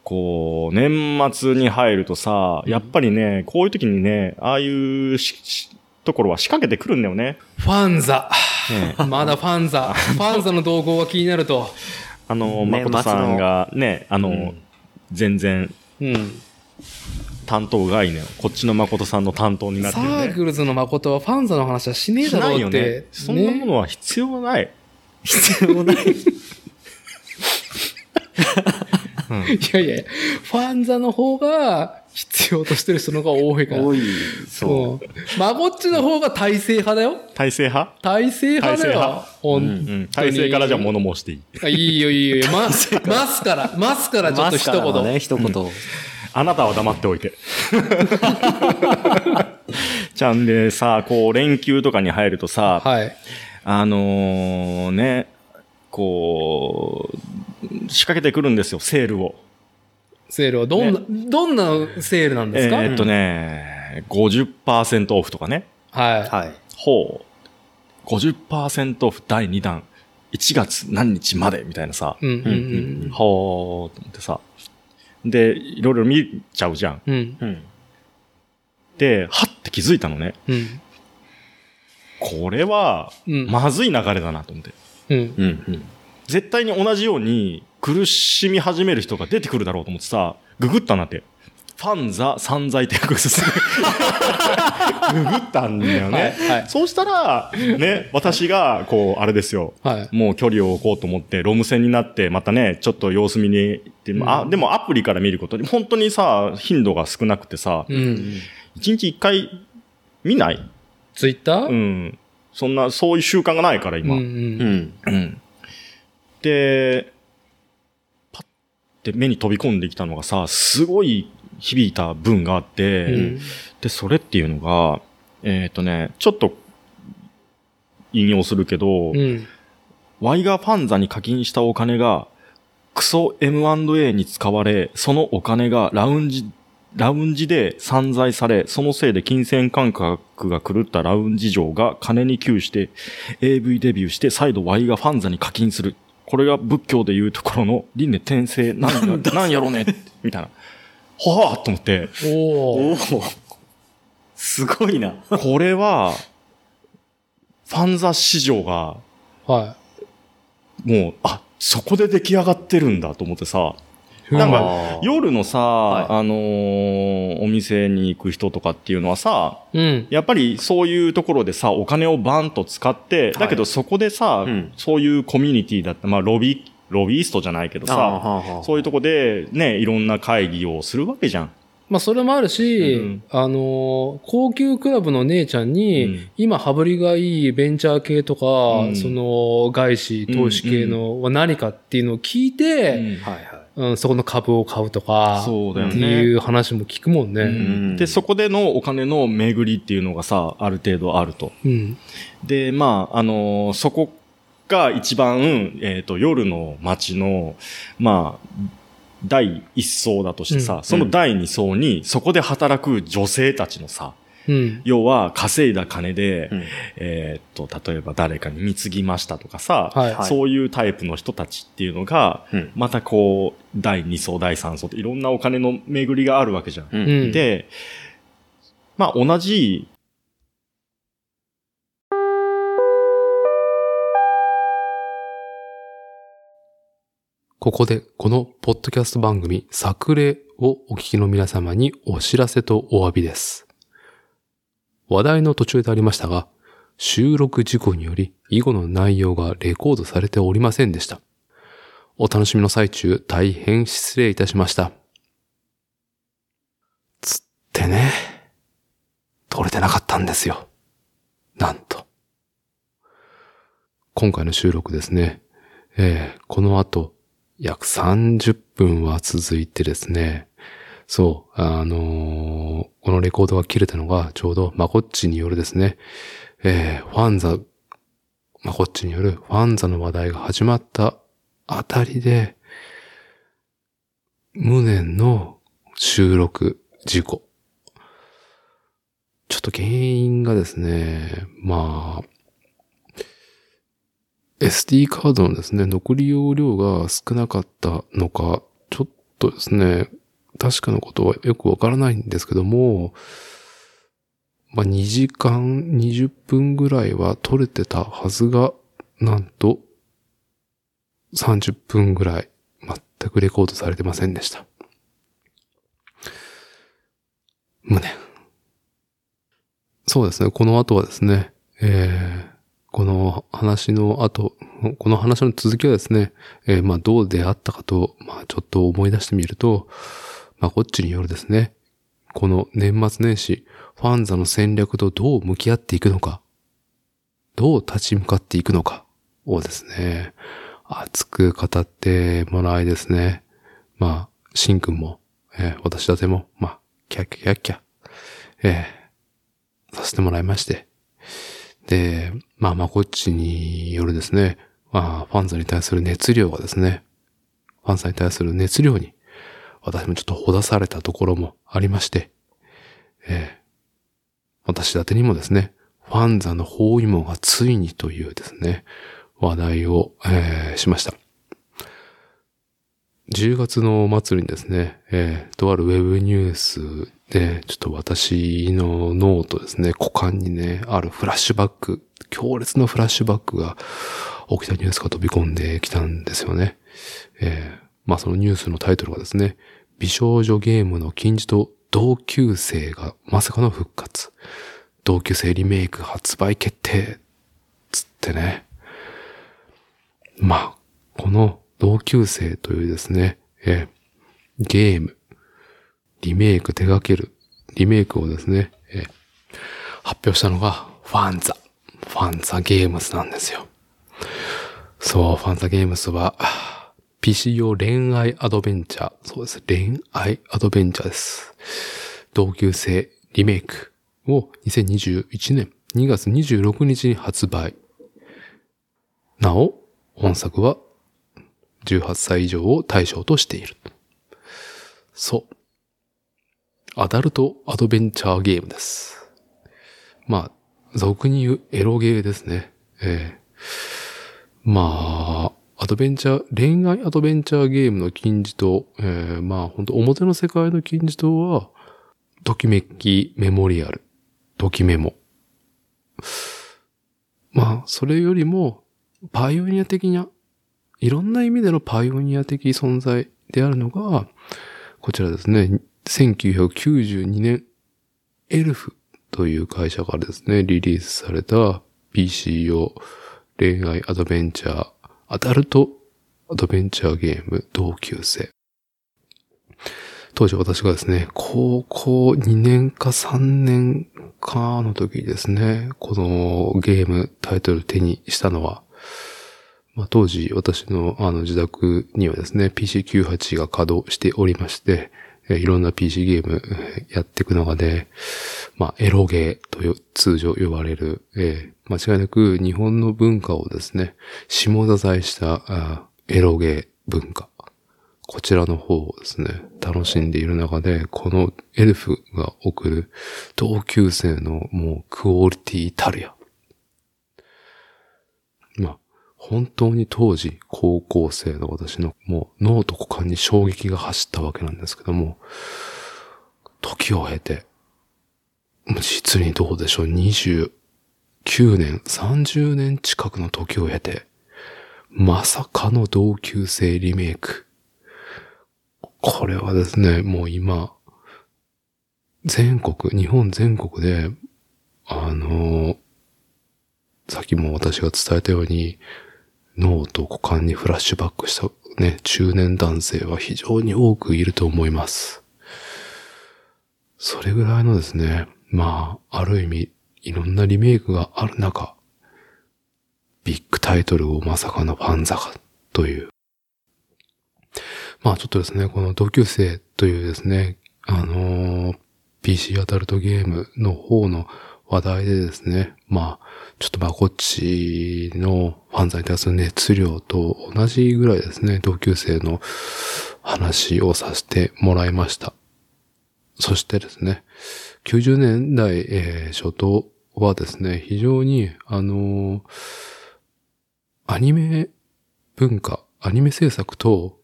こう、年末に入るとさ、やっぱりね、こういう時にね、ああいうところは仕掛けてくるんだよね。ファンザ。ねまだファンザ。ファンザの動向が気になると。あの、誠さんがね、あの、うん全然うん。担当外ね、こっちの誠さんの担当になってサるね。ークルズの誠はファンザの話はしねえしないよだろうって。ね。そんなものは必要ない。必要ない。いやいや、ファンザの方が必要としてる人の方が多いから。多い。そそう。マゴッチの方が体制派だよ。体制派？体制派だよん。体制からじゃあ物申していい。あいいよいいよいいよ。ま、マスから、マスからう。ちょっと一言。ね、一言。あなたは黙っておいて。じゃんでさ、こう連休とかに入るとさ、はい。あのーね、こう、仕掛けてくるんですよ、セールを。セールはどんな、どんなセールなんですか、えーっとね、50%オフとかね。はい。はい。ほう。50%オフ第2弾。1月何日までみたいなさ。うんうんほう、と思ってさ。で、いろいろ見ちゃうじゃん。うん。うん。うん。で、はって気づいたのね。うん。これは、うん。まずい流れだなと思って。うん。うん。うん。絶対に同じように苦しみ始める人が出てくるだろうと思ってさ、ググったんだって。ファンザ散財って訳す。ググったんだよね。はいはいそうしたら、ね、私が、こう、あれですよ。はい。もう距離を置こうと思って、ロム線になって、またね、ちょっと様子見に行って、あ、でもアプリから見ることに、本当にさ、頻度が少なくてさ、うん。一日一回見ないツイッター？うん。そんな、そういう習慣がないから、今。うんうん。で、パッて目に飛び込んできたのがさ、すごい響いた文があって、うんで、それっていうのが、えっ、とね、ちょっと、引用するけど、うん。ワイがファンザに課金したお金が、クソ M&A に使われ、そのお金がラウンジ、ラウンジで散財され、そのせいで金銭感覚が狂ったラウンジ嬢が金に窮して AV デビューして再度ワイがファンザに課金する。これが仏教でいうところの輪廻転生なんや、なんやろねみたいな。はぁと思って、おお。すごいな。これは、ファンザ市場が、はもう、あ、そこで出来上がってるんだと思ってさ、なんか夜のさ、はい。あのーお店に行く人とかっていうのはさ、うん。やっぱりそういうところでさ、お金をバンと使って、だけどそこでさ、うん。そういうコミュニティだった、まあロビ、ロビーストじゃないけどさ、はあはあそういうとこでね、いろんな会議をするわけじゃん。まあ、それもあるし、うん。あのー高級クラブの姉ちゃんに、うん。今羽振りがいいベンチャー系とか、うん。その外資、投資系のは何かっていうのを聞いて、はいはい。うんそこの株を買うとか、そうだよねっていう話も聞くもんね。うんで、そこでのお金の巡りっていうのがさ、ある程度あると。うん。で、まあ、あのーそこが一番、えっ、と、夜の街の、まあ、第一層だとしてさ、うんその第二層に、そこで働く女性たちのさ、うん。要は稼いだ金で、うんえーっと、例えば誰かに貢ぎましたとかさ、はい。はいそういうタイプの人たちっていうのが、うんまたこう、第2層、第3層っていろんなお金の巡りがあるわけじゃん。うんうんで、まあ同じ、ここで、このポッドキャスト番組、作例をお聞きの皆様にお知らせとお詫びです。話題の途中でありましたが、収録事故により、以後の内容がレコードされておりませんでした。お楽しみの最中、大変失礼いたしました。つってね、撮れてなかったんですよ。なんと。今回の収録ですね、えーこの後、約30分は続いてですね、そう、あのーこのレコードが切れたのがちょうどマコッチによるですね、えーファンザ、マコッチによるファンザの話題が始まったあたりで、無念の収録事故。ちょっと原因がですね、まあ、SD カードのですね、残り容量が少なかったのか、ちょっとですね、確かなことはよくわからないんですけども、まあ、2時間20分ぐらいは取れてたはずが、なんと、30分ぐらい、全くレコードされてませんでした。無念。そうですね、この後はですね、えーこの話の後、この話の続きはですね、えーまあどう出会ったかと、まあちょっと思い出してみると、まあこっちによるですね、この年末年始、ファンザの戦略とどう向き合っていくのか、どう立ち向かっていくのか。をですね、熱く語ってもらいですね、まあ、シンくんも、えー私だても、まあ、キャッキャキャッキャ、えーさせてもらいまして、で、まあ、まこっちによるですね、まあ、ファンザに対する熱量がですね、ファンザに対する熱量に、私もちょっとほだされたところもありまして、えー私だてにもですね、ファンザの包囲網がついにというですね、話題を、えーしました。10月の末にですね、えーとあるウェブニュースで、ちょっと私の脳とですね、股間にね、あるフラッシュバック、強烈なフラッシュバックが起きたニュースが飛び込んできたんですよね。えーまあそのニュースのタイトルがですね、美少女ゲームの金字と同級生がまさかの復活。同級生リメイク発売決定。つってね。まあ、この同級生というですね、えーゲーム、リメイク手掛ける、リメイクをですね、えー発表したのがファンザ。ファンザゲームズなんですよ。そう、ファンザゲームズは、PC 用恋愛アドベンチャー。そうです。恋愛アドベンチャーです。同級生リメイクを2021年2月26日に発売。なお、本作は18歳以上を対象としている。そう。アダルトアドベンチャーゲームです。まあ、俗に言うエロゲーですね。ええまあ、アドベンチャー、恋愛アドベンチャーゲームの金字塔、えー、まあ本当表の世界の金字塔は、ときめきメモリアル、ときメモ。まあ、それよりも、パイオニア的ないろんな意味でのパイオニア的存在であるのが、こちらですね、1992年、エルフという会社からですね、リリースされた PC 用恋愛アドベンチャー、アダルトアドベンチャーゲーム同級生。当時私がですね、高校2年か3年かの時ですね、このゲームタイトル手にしたのは、まあ、当時私のあの自宅にはですね、PC98 が稼働しておりまして、いろんな PC ゲームやっていく中で、まあ、エロゲーと通常呼ばれる、えー、間違いなく日本の文化をですね、下支えしたエロゲー文化。こちらの方をですね、楽しんでいる中で、このエルフが送る同級生のもうクオリティたるや。まあ、本当に当時高校生の私のもう脳と股間に衝撃が走ったわけなんですけども、時を経て、実にどうでしょう、29年、30年近くの時を経て、まさかの同級生リメイク。これはですね、もう今、全国、日本全国で、あの、さっきも私が伝えたように、脳と股間にフラッシュバックしたね、中年男性は非常に多くいると思います。それぐらいのですね、まあ、ある意味、いろんなリメイクがある中、ビッグタイトルをまさかのファンザがというまあちょっとですね、この同級生というですね、あのー、PC アダルトゲームの方の話題でですね、まあ、ちょっとまあこっちのファンザに対する熱量と同じぐらいですね、同級生の話をさせてもらいました。そしてですね、90年代、えー、初頭はですね、非常に、あのー、アニメ文化、アニメ制作と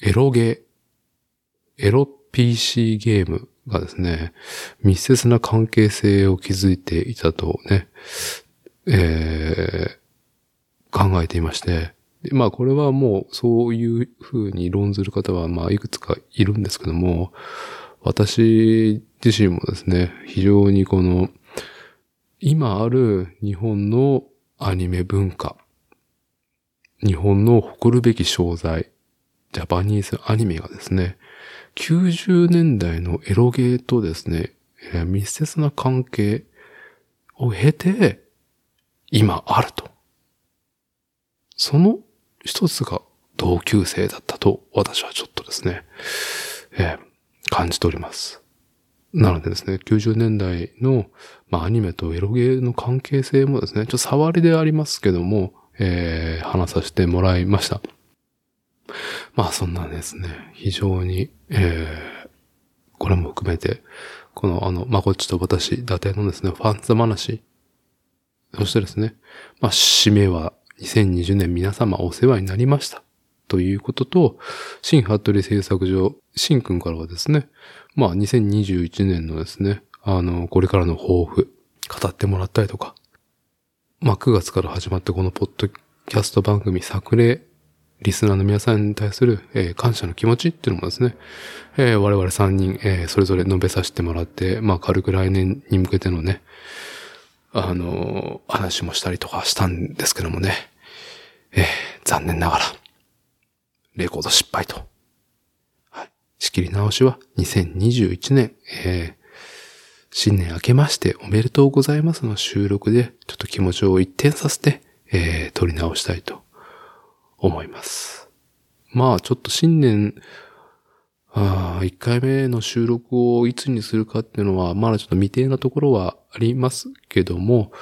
エロゲー、エロ PC ゲームがですね、密接な関係性を築いていたとね、えー、考えていまして、まあこれはもうそういう風に論ずる方はまあいくつかいるんですけども、私自身もですね、非常にこの今ある日本のアニメ文化、日本の誇るべき商材、ジャパニーズアニメがですね、90年代のエロゲーとですね、え、密接な関係を経て、今あると。その一つが同級生だったと私はちょっとですね、えー、感じております。なのでですね、90年代の、まあ、アニメとエロゲーの関係性もですね、ちょっと触りでありますけども、えー、話させてもらいました。まあそんなですね、非常に、えー、これも含めて、このあの、まこっちと私、伊達のですね、ファンズ話、そしてですね、まあ締めは2020年皆様お世話になりました。ということと、新ハットリ製作所、新君からはですね、まあ2021年のですね、あの、これからの抱負、語ってもらったりとか、まあ9月から始まってこのポッドキャスト番組作例リスナーの皆さんに対する、えー、感謝の気持ちっていうのもですね、えー、我々3人、えー、それぞれ述べさせてもらって、まあ軽く来年に向けてのね、あの話もしたりとかしたんですけどもね、え残念ながら、レコード失敗と。はい。仕切り直しは2021年、え新年明けましておめでとうございますの収録で、ちょっと気持ちを一転させて、え撮り直したいと思います。まあちょっと新年、あ1回目の収録をいつにするかっていうのは、まだちょっと未定なところはありますけども、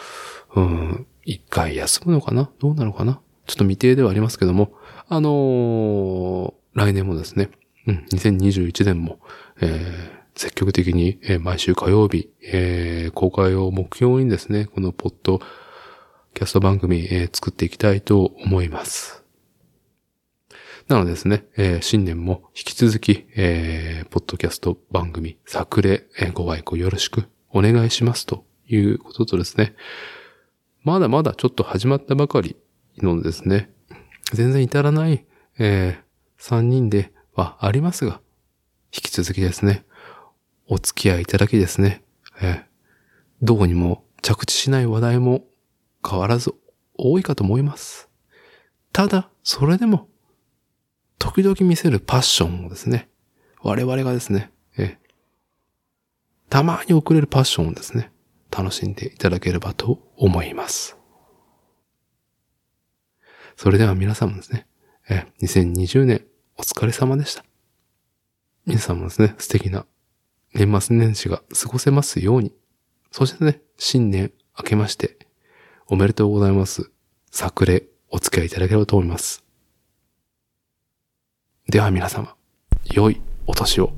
うん、1回休むのかな？どうなのかな？ちょっと未定ではありますけども、あのー、来年もですね、うん、2021年も、えー、積極的に、えー、毎週火曜日、えー、公開を目標にですね、このポッドキャスト番組、えー、作っていきたいと思います。なのでですね、えー、新年も引き続き、えー、ポッドキャスト番組、作例、えー、ご愛顧よろしくお願いしますということとですね、まだまだちょっと始まったばかりのですね、全然至らない、えー、3人ではありますが、引き続きですね、お付き合いいただきですね、えー、どうにも着地しない話題も変わらず多いかと思います。ただ、それでも、時々見せるパッションをですね、我々がですね、えたまに送れるパッションをですね、楽しんでいただければと思います。それでは皆さんもですね、え2020年お疲れ様でした。皆さんもですね、素敵な年末年始が過ごせますように。そしてね、新年明けまして、おめでとうございます。作例お付き合いいただければと思います。では皆様、良いお年を。